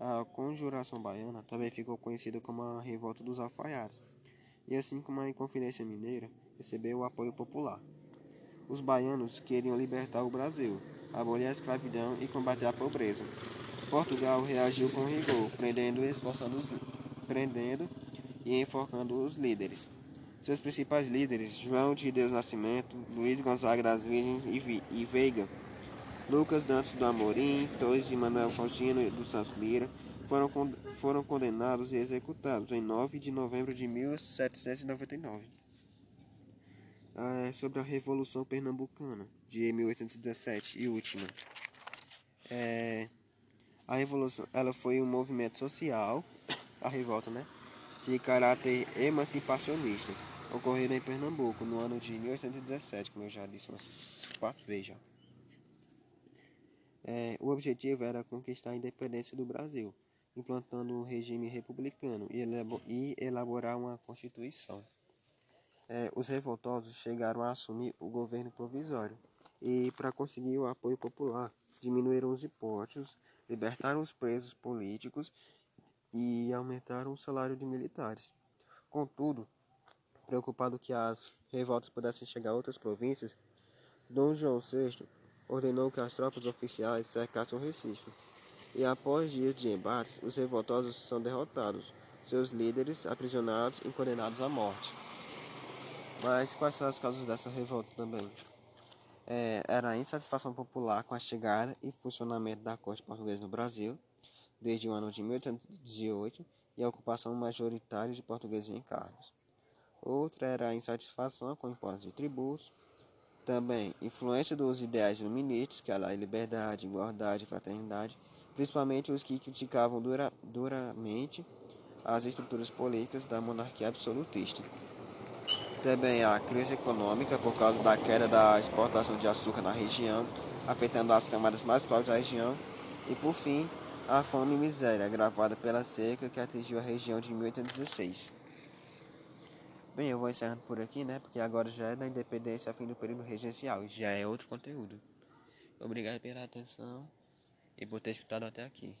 [SPEAKER 2] A Conjuração Baiana também ficou conhecida como a Revolta dos Alfaiates, e assim como a Inconfidência Mineira, recebeu o apoio popular. Os baianos queriam libertar o Brasil, abolir a escravidão e combater a pobreza. Portugal reagiu com rigor, prendendo, esforçando os, prendendo e enforcando os líderes. Seus principais líderes, João de Deus Nascimento, Luiz Gonzaga das Virgens e Veiga, Lucas Dantas do Amorim, Torres de Manuel Faustino dos Santos Lira, foram, foram condenados e executados em 9 de novembro de 1799 é, sobre a Revolução Pernambucana de 1817 e última. É, a revolução, ela foi um movimento social, a revolta, né, de caráter emancipacionista, ocorrido em Pernambuco no ano de 1817, como eu já disse umas quatro vezes já. É, o objetivo era conquistar a independência do Brasil, implantando um regime republicano e elaborar uma constituição é, os revoltosos chegaram a assumir o governo provisório e, para conseguir o apoio popular, diminuíram os impostos, libertaram os presos políticos e aumentaram o salário de militares. Contudo, preocupado que as revoltas pudessem chegar a outras províncias, Dom João VI ordenou que as tropas oficiais cercassem o Recife. E após dias de embates, os revoltosos são derrotados, seus líderes aprisionados e condenados à morte. Mas quais são as causas dessa revolta também? É, era a insatisfação popular com a chegada e funcionamento da corte portuguesa no Brasil, desde o ano de 1818, e a ocupação majoritária de portugueses em cargos. Outra era a insatisfação com impostos e tributos, também influência dos ideais iluministas, que é liberdade, igualdade fraternidade, principalmente os que criticavam dura, duramente as estruturas políticas da monarquia absolutista. Também a crise econômica por causa da queda da exportação de açúcar na região, afetando as camadas mais pobres da região. E por fim, a fome e miséria, agravada pela seca que atingiu a região de 1816. Bem, eu vou encerrando por aqui, né? Porque agora já é da independência a fim do período regencial, já é outro conteúdo. Obrigado pela atenção e por ter escutado até aqui.